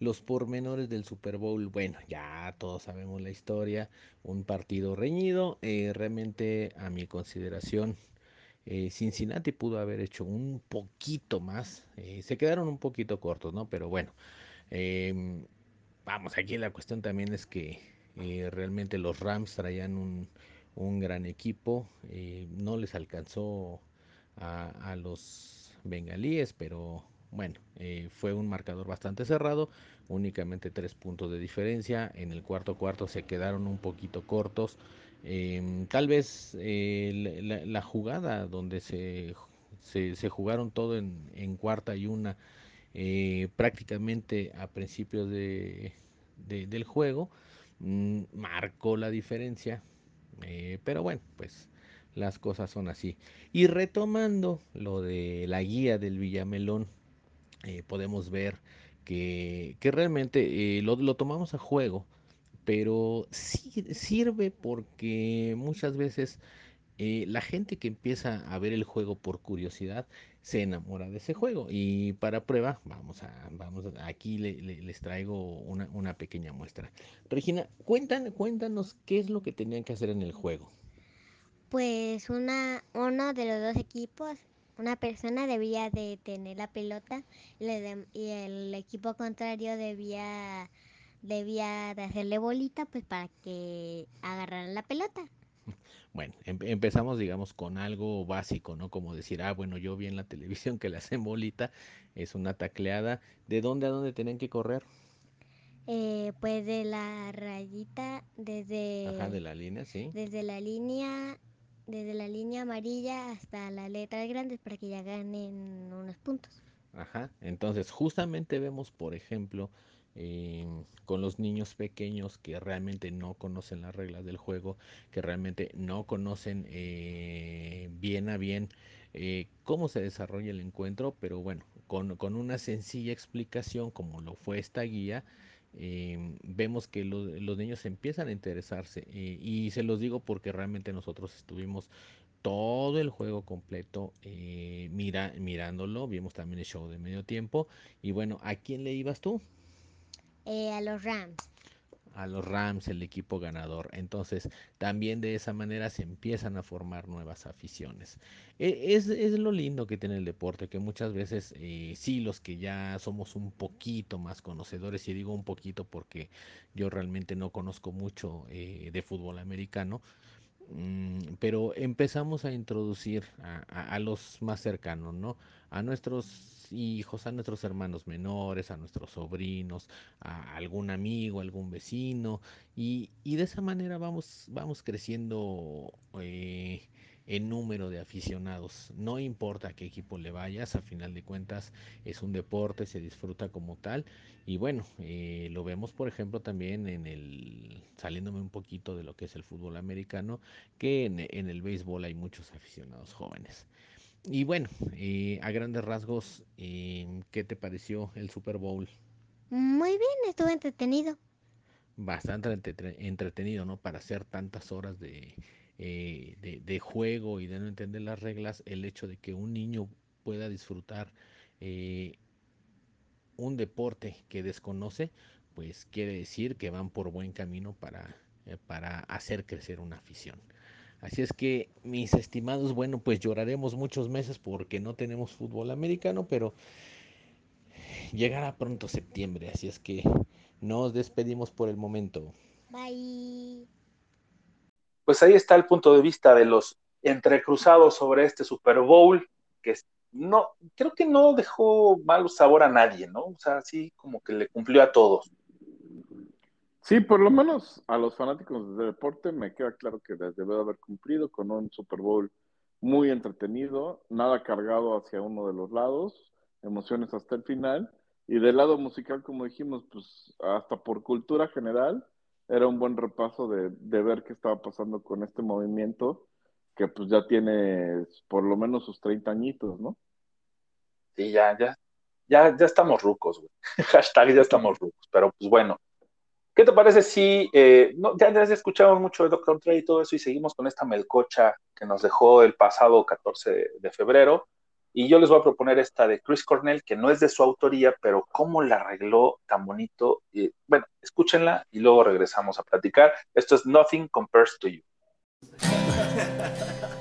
Los pormenores del Super Bowl. Bueno, ya todos sabemos la historia, un partido reñido. eh, realmente a mi consideración, eh, Cincinnati pudo haber hecho un poquito más. eh, se quedaron un poquito cortos, ¿no? Pero bueno, em, vamos, aquí la cuestión también es que realmente los Rams traían un, un gran equipo. no les alcanzó a los bengalíes, pero bueno, eh, fue un marcador bastante cerrado, únicamente tres puntos de diferencia. En el cuarto cuarto se quedaron un poquito cortos. Em, tal vez eh, la, jugada donde se, se, jugaron todo en, en cuarta y una, eh, prácticamente a principios de, de- del juego, mm, marcó la diferencia. Eh, pero bueno, pues las cosas son así. Y retomando lo de la guía del Villamelón, eh, podemos ver que, que realmente eh, lo, lo tomamos a juego, pero sí sirve porque muchas veces eh, la gente que empieza a ver el juego por curiosidad se enamora de ese juego. Y para prueba, vamos a, vamos aquí le- les traigo una, una pequeña muestra. Regina, cuentan, cuéntanos qué es lo que tenían que hacer en el juego. Pues una, uno de los dos equipos, una persona debía de tener la pelota y, el equipo contrario debía, debía de hacerle bolita pues para que agarraran la pelota. Bueno, em- empezamos, digamos, con algo básico, ¿no? Como decir, ah, bueno, yo vi en la televisión que le hacen bolita, es una tacleada. ¿De dónde a dónde tenían que correr? Eh, pues de la rayita, Ajá, de desde, la línea, sí. desde la línea, desde la línea amarilla hasta las letras grandes para que ya ganen unos puntos. Ajá, entonces justamente vemos, por ejemplo, em, con los niños pequeños que realmente no conocen las reglas del juego, que realmente no conocen eh, bien a bien eh, cómo se desarrolla el encuentro, pero bueno, con, con una sencilla explicación como lo fue esta guía, em, vemos que lo- los niños empiezan a interesarse eh, y se los digo porque realmente nosotros estuvimos todo el juego completo eh, mira, mirándolo. Vimos también el show de medio tiempo. Y bueno, ¿a quién le ibas tú? Eh, a los Rams. A los Rams, el equipo ganador. Entonces, también de esa manera se empiezan a formar nuevas aficiones. E- Es, es lo lindo que tiene el deporte, que muchas veces, eh, sí, los que ya somos un poquito más conocedores, y digo un poquito porque yo realmente no conozco mucho eh, de fútbol americano, Mm, pero empezamos a introducir a, los más cercanos, ¿no? A nuestros hijos, a nuestros hermanos menores, a nuestros sobrinos, a algún amigo, algún vecino, y, y de esa manera vamos, vamos creciendo eh, en número de aficionados. No importa a qué equipo le vayas, a final de cuentas es un deporte, se disfruta como tal, y bueno, eh, lo vemos por ejemplo también en el, saliéndome un poquito de lo que es el fútbol americano, que en, en el béisbol hay muchos aficionados jóvenes. Y bueno, eh, a grandes rasgos, eh, ¿qué te pareció el Super Bowl? Muy bien, estuvo entretenido. Bastante entrete- entretenido, ¿no? Para hacer tantas horas de, eh, de, de juego y de no entender las reglas, el hecho de que un niño pueda disfrutar eh, un deporte que desconoce, pues quiere decir que van por buen camino para, eh, para hacer crecer una afición. Así es que, mis estimados, bueno, pues lloraremos muchos meses porque no tenemos fútbol americano, pero llegará pronto septiembre, así es que nos despedimos por el momento. Bye. Pues ahí está el punto de vista de los entrecruzados sobre este Super Bowl, que no, creo que no dejó mal sabor a nadie, ¿no? O sea, sí, como que le cumplió a todos. Sí, por lo menos a los fanáticos del deporte me queda claro que les debe de haber cumplido con un Super Bowl muy entretenido, nada cargado hacia uno de los lados, emociones hasta el final. Y del lado musical, como dijimos, pues hasta por cultura general, era un buen repaso de, de ver qué estaba pasando con este movimiento, que pues ya tiene por lo menos sus 30 añitos, ¿no? Sí, ya, ya, ya, ya estamos rucos, güey. Hashtag ya estamos rucos. Pero pues bueno, ¿qué te parece si eh, no, ya, ya escuchamos mucho de Doctor Dre y todo eso y seguimos con esta melcocha que nos dejó el pasado 14 de febrero? Y yo les voy a proponer esta de Chris Cornell, que no es de su autoría, pero cómo la arregló tan bonito. Y, bueno, escúchenla y luego regresamos a platicar. Esto es Nothing Compares to You.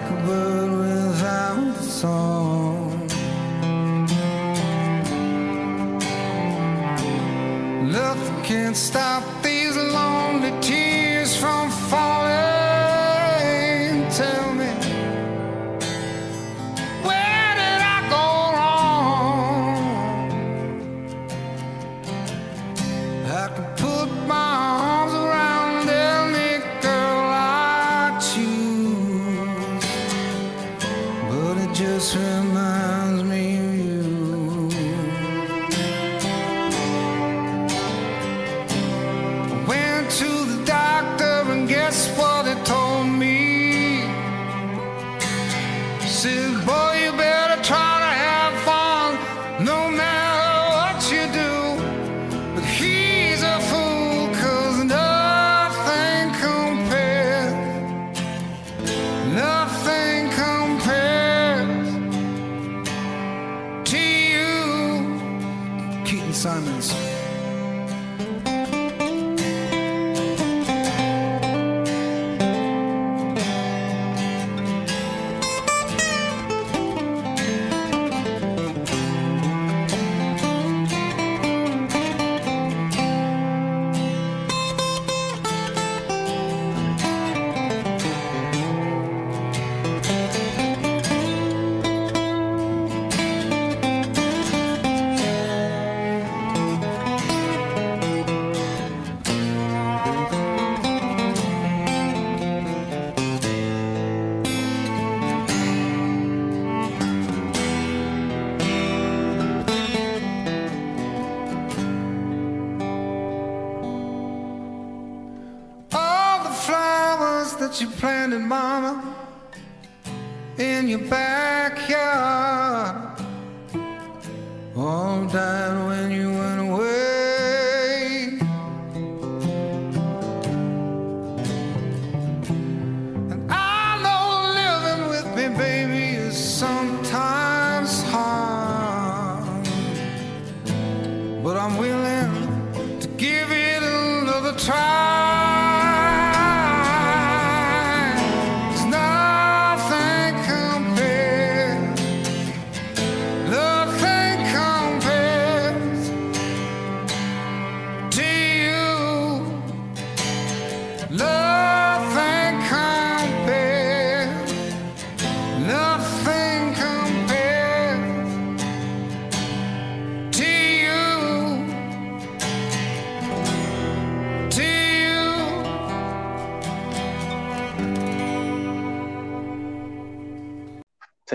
like a bird without a song. Nothing can stop these lonely tears from falling.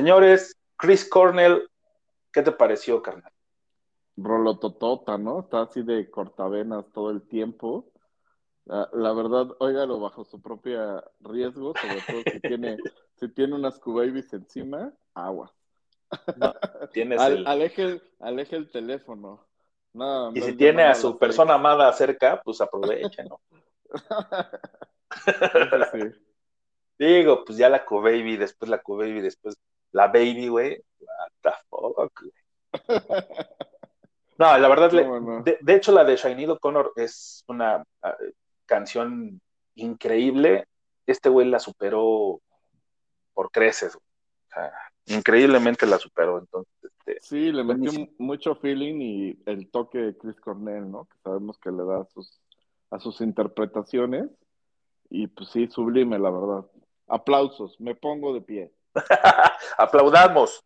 Señores, Chris Cornell, ¿qué te pareció, carnal? Rolototota, ¿no? Está así de cortavenas todo el tiempo. La, la verdad, óigalo bajo su propia riesgo, sobre todo si tiene, si tiene unas Q-Babies encima, agua. Tienes Al- el- aleje, el- aleje el teléfono. No, Y no si tiene a su persona amada cerca, pues aprovecha, ¿no? sí. Digo, pues ya la Q-Baby, después la Q-Baby, después la Baby, güey. What the fuck, güey. No, la verdad, le- de, de hecho, la de Shiny O'Connor es una ah, canción increíble. Este güey la superó por creces. güey. O sea, increíblemente la superó. Entonces, este, Sí, le metió mucho feeling y el toque de Chris Cornell, ¿no? Que sabemos que le da a sus, a sus interpretaciones. Y pues sí, sublime, la verdad. Aplausos, me pongo de pie. aplaudamos.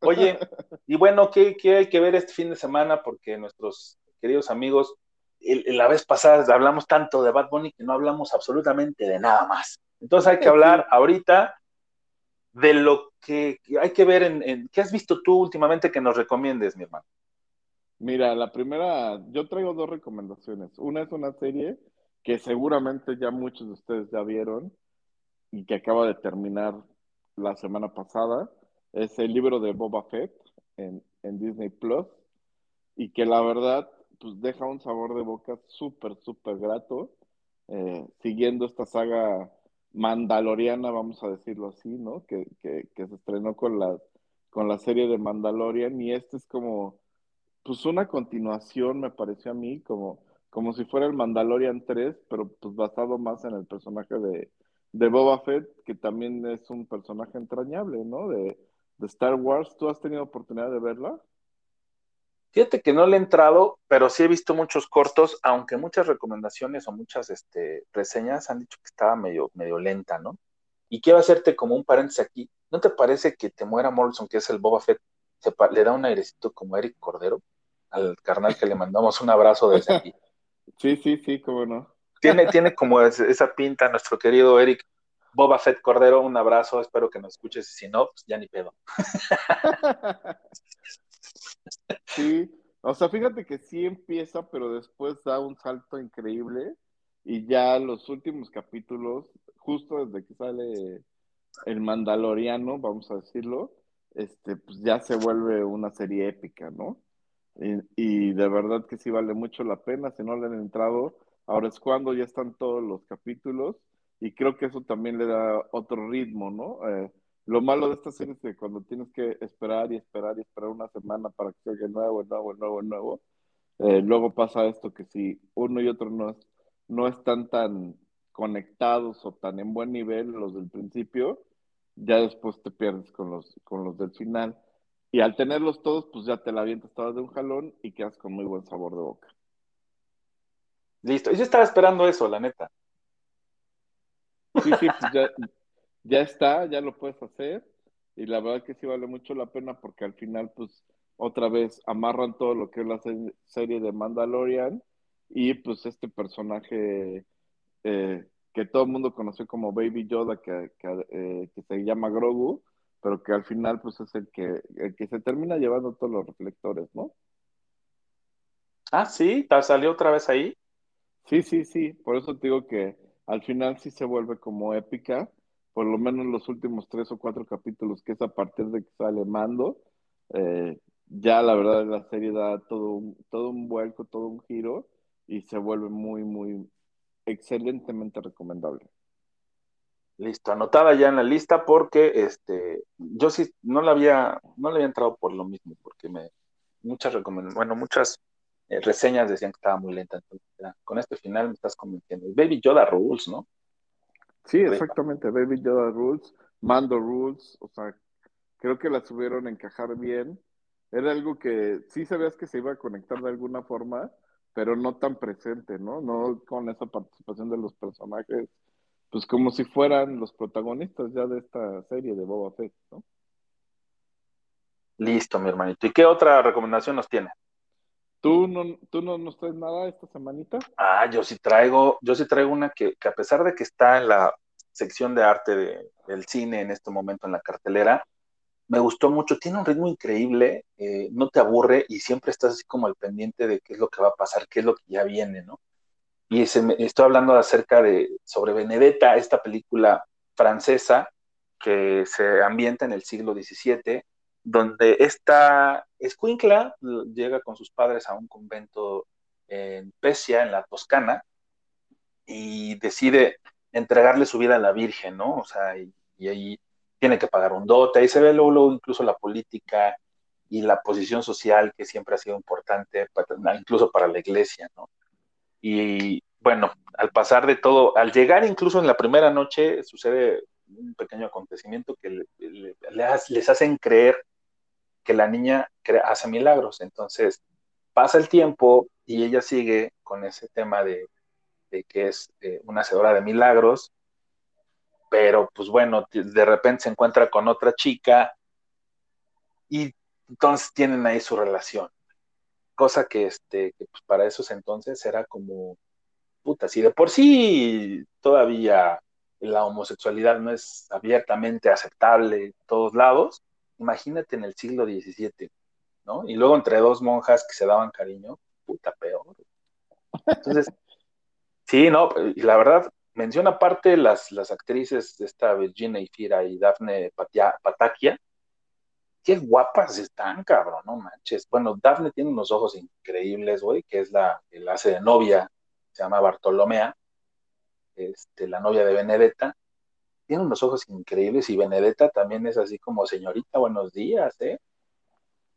Oye, y bueno, ¿qué, qué hay que ver este fin de semana? Porque nuestros queridos amigos, el- el- la vez pasada hablamos tanto de Bad Bunny que no hablamos absolutamente de nada más. Entonces hay que hablar ahorita de lo que hay que ver en, en- ¿Qué has visto tú últimamente que nos recomiendes, mi hermano? Mira, la primera, yo traigo dos recomendaciones. Una es una serie que seguramente ya muchos de ustedes ya vieron y que acaba de terminar la semana pasada. Es el libro de Boba Fett en, en Disney Plus y que la verdad pues deja un sabor de boca súper, súper grato, eh, siguiendo esta saga mandaloriana, vamos a decirlo así, ¿no? Que, que, que se estrenó con la, con la serie de Mandalorian y este es como pues una continuación, me pareció a mí, como, como si fuera el Mandalorian 3, pero pues basado más en el personaje de, de Boba Fett, que también es un personaje entrañable, ¿no? De, de Star Wars. ¿Tú has tenido oportunidad de verla? Fíjate que no le he entrado, pero sí he visto muchos cortos, aunque muchas recomendaciones o muchas este, reseñas han dicho que estaba medio, medio lenta, ¿no? Y quiero hacerte como un paréntesis aquí. ¿No te parece que te muera Morrison, que es el Boba Fett, se le da un airecito como Eric Cordero? Al carnal que le mandamos un abrazo desde aquí. Sí, sí, sí, cómo no. Tiene, tiene como es- esa pinta nuestro querido Eric Boba Fett Cordero, un abrazo, espero que nos escuches y si no, pues ya ni pedo. Sí, o sea, fíjate que sí empieza, pero después da un salto increíble y ya los últimos capítulos, justo desde que sale el Mandaloriano, vamos a decirlo, este, pues ya se vuelve una serie épica, ¿no? Y, y de verdad que sí vale mucho la pena, si no le han entrado, ahora es cuando ya están todos los capítulos y creo que eso también le da otro ritmo, ¿no? Eh, lo malo de esta serie es que cuando tienes que esperar y esperar y esperar una semana para que salga el nuevo, nuevo, nuevo, nuevo, eh, luego pasa esto que si uno y otro no, es- no están tan conectados o tan en buen nivel los del principio, ya después te pierdes con los, con los del final. Y al tenerlos todos, pues ya te la avientas todas de un jalón y quedas con muy buen sabor de boca. Listo. Yo estaba esperando eso, la neta. Sí, sí, pues ya, ya está, ya lo puedes hacer. Y la verdad que sí vale mucho la pena porque al final, pues, otra vez amarran todo lo que es la se- serie de Mandalorian y pues este personaje eh, que todo el mundo conoció como Baby Yoda, que, que, eh, que se llama Grogu, pero que al final, pues, es el que, el que se termina llevando todos los reflectores, ¿no? Ah, sí, salió otra vez ahí. Sí, sí, sí, por eso te digo que al final sí se vuelve como épica, por lo menos los últimos tres o cuatro capítulos, que es a partir de que sale Mando, eh, ya la verdad la serie da todo un, todo un vuelco, todo un giro y se vuelve muy, muy excelentemente recomendable. Listo, anotada ya en la lista porque este, yo sí no la había, no le había entrado por lo mismo, porque me muchas recomendaciones, bueno, muchas eh, reseñas decían que estaba muy lenta. Entonces, ya, con este final me estás convenciendo. Baby Yoda Rules, ¿no? Sí, exactamente, Baby Yoda Rules, Mando Rules, o sea, creo que la subieron a encajar bien. Era algo que sí sabías que se iba a conectar de alguna forma, pero no tan presente, ¿no? No con esa participación de los personajes, pues como si fueran los protagonistas ya de esta serie de Boba Fett, ¿no? Listo, mi hermanito. ¿Y qué otra recomendación nos tiene? ¿Tú no, tú no traes nada esta semanita? Ah, yo sí traigo, yo sí traigo una que, que a pesar de que está en la sección de arte de- del cine en este momento en la cartelera, me gustó mucho, tiene un ritmo increíble, eh, no te aburre y siempre estás así como al pendiente de qué es lo que va a pasar, qué es lo que ya viene, ¿no? Y se me- estoy hablando acerca de, sobre Benedetta, esta película francesa que se ambienta en el siglo XVII, donde esta escuincla llega con sus padres a un convento en Pesia, en la Toscana, y decide entregarle su vida a la Virgen, ¿no? O sea, y, ahí tiene que pagar un dote, ahí se ve luego, incluso la política y la posición social que siempre ha sido importante, para- incluso para la iglesia, ¿no? Y bueno, al pasar de todo, al llegar incluso en la primera noche, sucede un pequeño acontecimiento que le- le- les, les hacen creer que la niña hace milagros. Entonces, pasa el tiempo y ella sigue con ese tema de, que es eh, una hacedora de milagros, pero pues bueno, de repente se encuentra con otra chica y entonces tienen ahí su relación. Cosa que, este, que pues para esos entonces era como, puta, si de por sí todavía la homosexualidad no es abiertamente aceptable en todos lados, imagínate en el siglo XVII, ¿no? Y luego entre dos monjas que se daban cariño, puta, peor. Entonces, sí, no, y la verdad, menciona aparte las, las actrices esta Virginia Ifira y Daphne Patia- Patakia, qué guapas están, cabrón, no manches. Bueno, Daphne tiene unos ojos increíbles, güey, que es la, el hace de novia, se llama Bartolomea, este, la novia de Benedetta. Tiene unos ojos increíbles y Benedetta también es así como señorita, buenos días, ¿eh?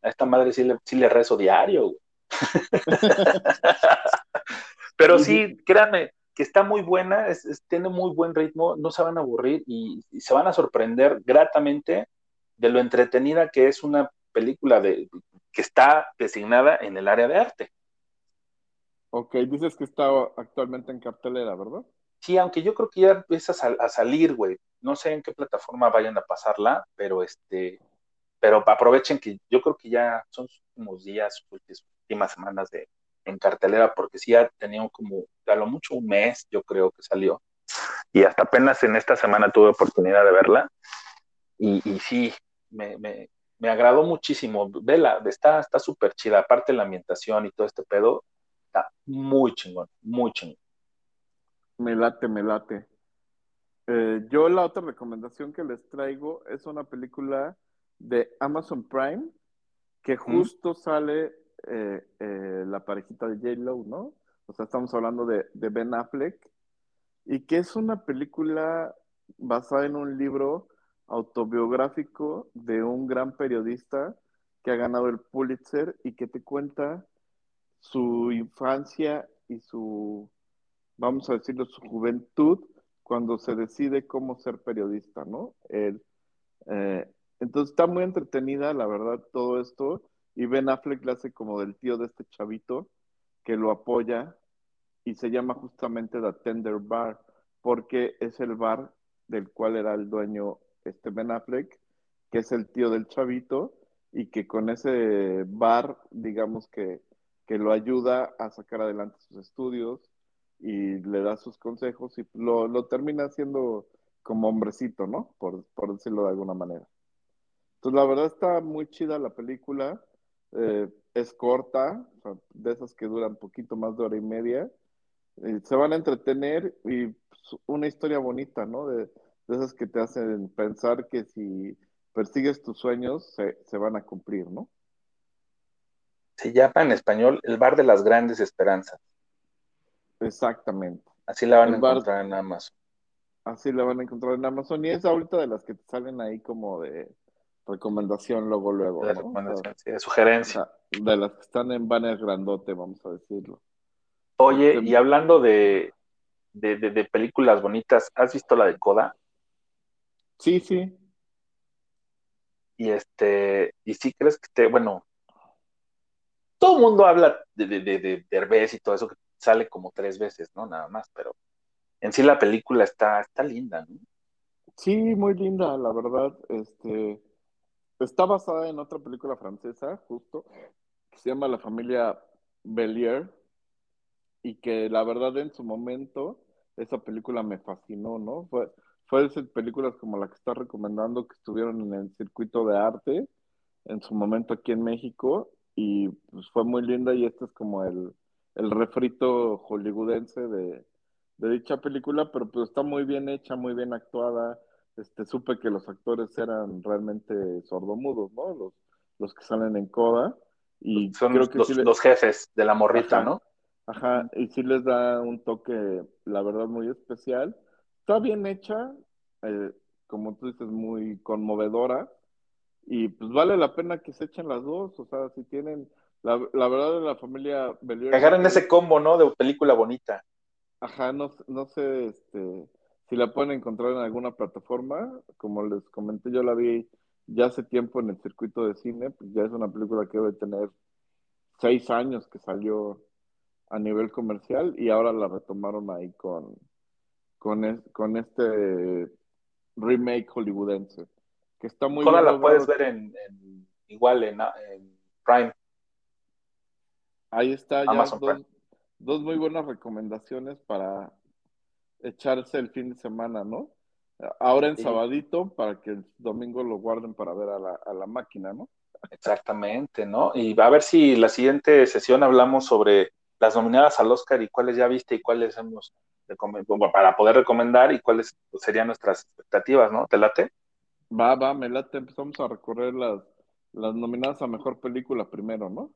A esta madre sí le, sí le rezo diario, güey. Pero sí, créanme, que está muy buena, es- es- tiene muy buen ritmo, no se van a aburrir y, y se van a sorprender gratamente de lo entretenida que es una película de, que está designada en el área de arte. Ok, dices que está actualmente en cartelera, ¿verdad? Sí, aunque yo creo que ya empieza a, sal- a salir, güey. No sé en qué plataforma vayan a pasarla, pero este, pero aprovechen que yo creo que ya son sus últimos días, sus últimas semanas de en cartelera, porque sí ha tenido como a lo mucho un mes, yo creo que salió. Y hasta apenas en esta semana tuve oportunidad de verla. Y, y sí, me, me, me agradó muchísimo. Vela, está está súper chida. Aparte la ambientación y todo este pedo, está muy chingón, muy chingón. Me late, me late. Eh, yo la otra recomendación que les traigo es una película de Amazon Prime que justo sale eh, eh, la parejita de J-Lo, ¿no? O sea, estamos hablando de, de Ben Affleck y que es una película basada en un libro autobiográfico de un gran periodista que ha ganado el Pulitzer y que te cuenta su infancia y su, vamos a decirlo, su juventud cuando se decide cómo ser periodista, ¿no? Eh, entonces está muy entretenida, la verdad, todo esto. Y Ben Affleck le hace como del tío de este chavito que lo apoya y se llama justamente The Tender Bar, porque es el bar del cual era el dueño este Ben Affleck, que es el tío del chavito y que con ese bar, digamos que, que lo ayuda a sacar adelante sus estudios y le da sus consejos y lo, lo termina haciendo como hombrecito, ¿no? Por, por decirlo de alguna manera. Entonces, la verdad está muy chida la película. Eh, es corta, de esas que duran poquito más de hora y media. Se van a entretener y pues, una historia bonita, ¿no? De, de esas que te hacen pensar que si persigues tus sueños, se, se van a cumplir, ¿no? Se llama en español El Bar de las Grandes Esperanzas. Exactamente. Así la van a bar- encontrar en Amazon. Así la van a encontrar en Amazon. Y es ahorita de las que te salen ahí como de recomendación luego, luego, De ¿no? recomendación, sí, de sugerencia. de las que están en banner grandote, vamos a decirlo. Oye, este- y hablando de, de, de- de películas bonitas, ¿has visto la de Coda? Sí, sí. Y este, y sí crees que te, bueno, todo el mundo habla de, de, de, de Derbez y todo eso que sale como tres veces, ¿no? Nada más, pero en sí la película está, está linda, ¿no? Sí, muy linda, la verdad. Este, está basada en otra película francesa, justo, que se llama La familia Bellier, y que la verdad en su momento esa película me fascinó, ¿no? Fue, fue de películas como la que está recomendando que estuvieron en el circuito de arte en su momento aquí en México y pues fue muy linda y este es como el, el refrito hollywoodense de, de dicha película, pero pues está muy bien hecha, muy bien actuada. Este, supe que los actores eran realmente sordomudos, ¿no? Los, los que salen en coda. Y Son creo los, que los- sí le- los jefes de la morrita, Ajá. ¿no? Ajá, y sí les da un toque, la verdad, muy especial. Está bien hecha, eh, como tú dices, muy conmovedora. Y pues vale la pena que se echen las dos. O sea, si tienen, la, la verdad, de la familia Bellier. Que agarren ese combo, ¿no? De película bonita. Ajá, no, no sé este, si la pueden encontrar en alguna plataforma. Como les comenté, yo la vi ya hace tiempo en el circuito de cine. Pues ya es una película que debe tener seis años que salió a nivel comercial y ahora la retomaron ahí con, con, es- con este remake hollywoodense. Que está muy ¿Cómo bien la puedes ver en, en- igual en, en Prime? Ahí está ya Amazon dos, Prime. dos muy buenas recomendaciones para echarse el fin de semana, ¿no? Ahora en Sí. sabadito para que el domingo lo guarden para ver a la, a la máquina, ¿no? Exactamente, ¿no? Y va a ver si la siguiente sesión hablamos sobre las nominadas al Oscar y cuáles ya viste y cuáles hemos para poder recomendar y cuáles serían nuestras expectativas, ¿no? ¿Te late? Va, va, me late, empezamos a recorrer las, las nominadas a mejor película primero, ¿no?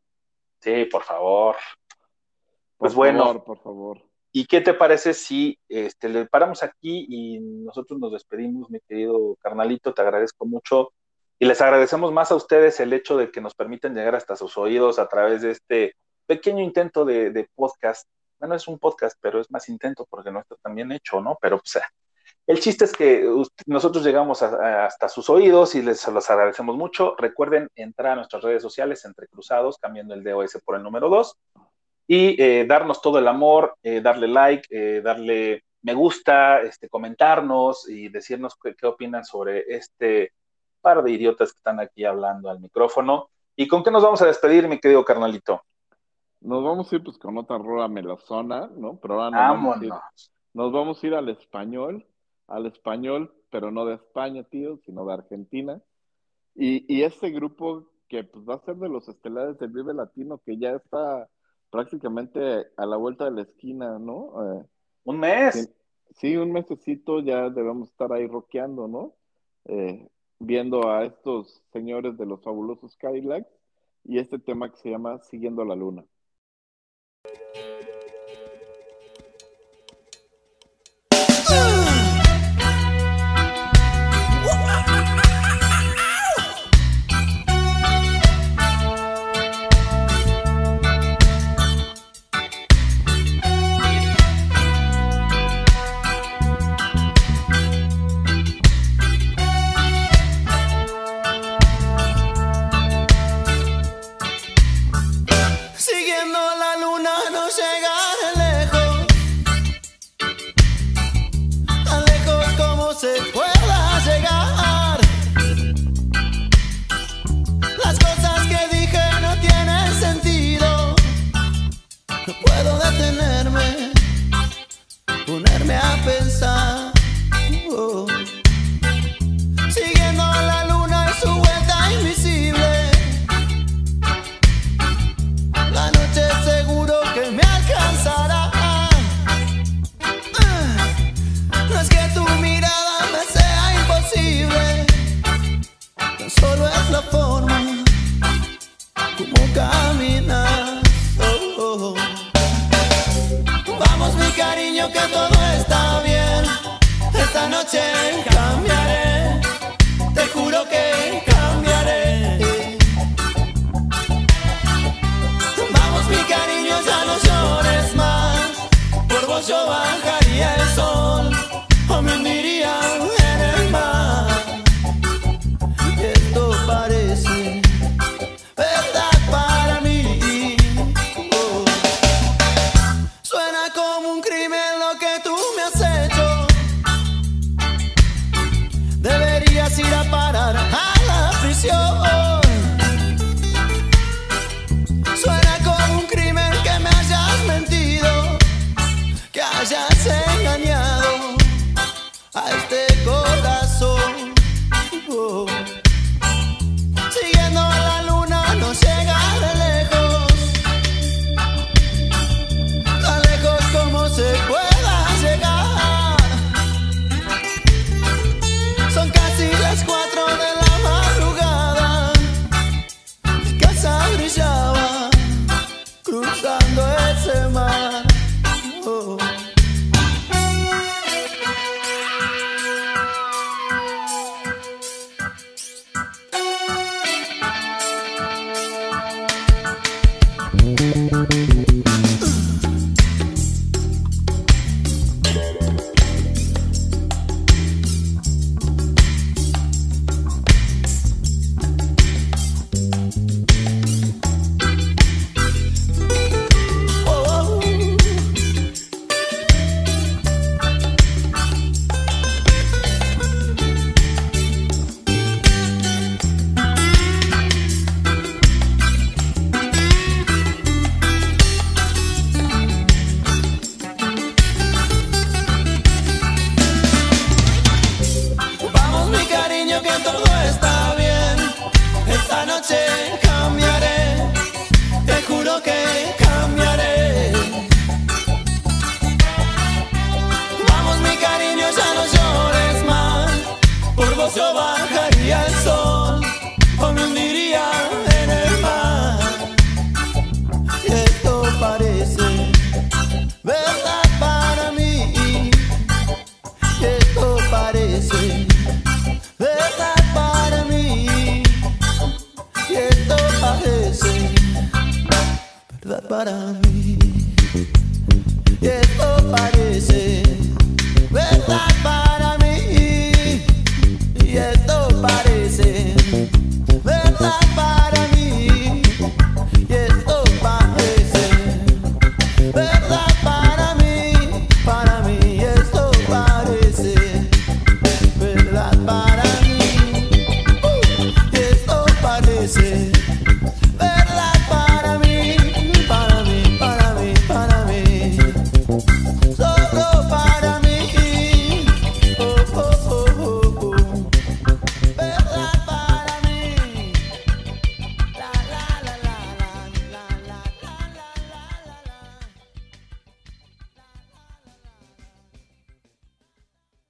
Sí, por favor. Por Pues bueno. favor, por favor. ¿Y qué te parece si este, le paramos aquí y nosotros nos despedimos, mi querido carnalito? Te agradezco mucho y les agradecemos más a ustedes el hecho de que nos permiten llegar hasta sus oídos a través de este pequeño intento de, de podcast. Bueno, es un podcast, pero es más intento porque no está tan bien hecho, ¿no? Pero pues, el chiste es que nosotros llegamos a- a- hasta sus oídos y les los agradecemos mucho. Recuerden entrar a nuestras redes sociales entre cruzados, cambiando el DOS por el número 2 y eh, darnos todo el amor, eh, darle like, eh, darle me gusta, este, comentarnos y decirnos qué, qué opinan sobre este par de idiotas que están aquí hablando al micrófono. ¿Y con qué nos vamos a despedir, mi querido carnalito? Nos vamos a ir pues con otra rola melosona, ¿no? Pero ahora nos vamos, a ir, nos vamos a ir al español, al español, pero no de España, tío, sino de Argentina. Y, y este grupo que pues va a ser de los estelares del Vive Latino, que ya está prácticamente a la vuelta de la esquina, ¿no? Eh, Un mes. sí, un mesecito ya debemos estar ahí rockeando, ¿no? Eh, viendo a estos señores de los fabulosos Cadillacs y este tema que se llama Siguiendo la Luna.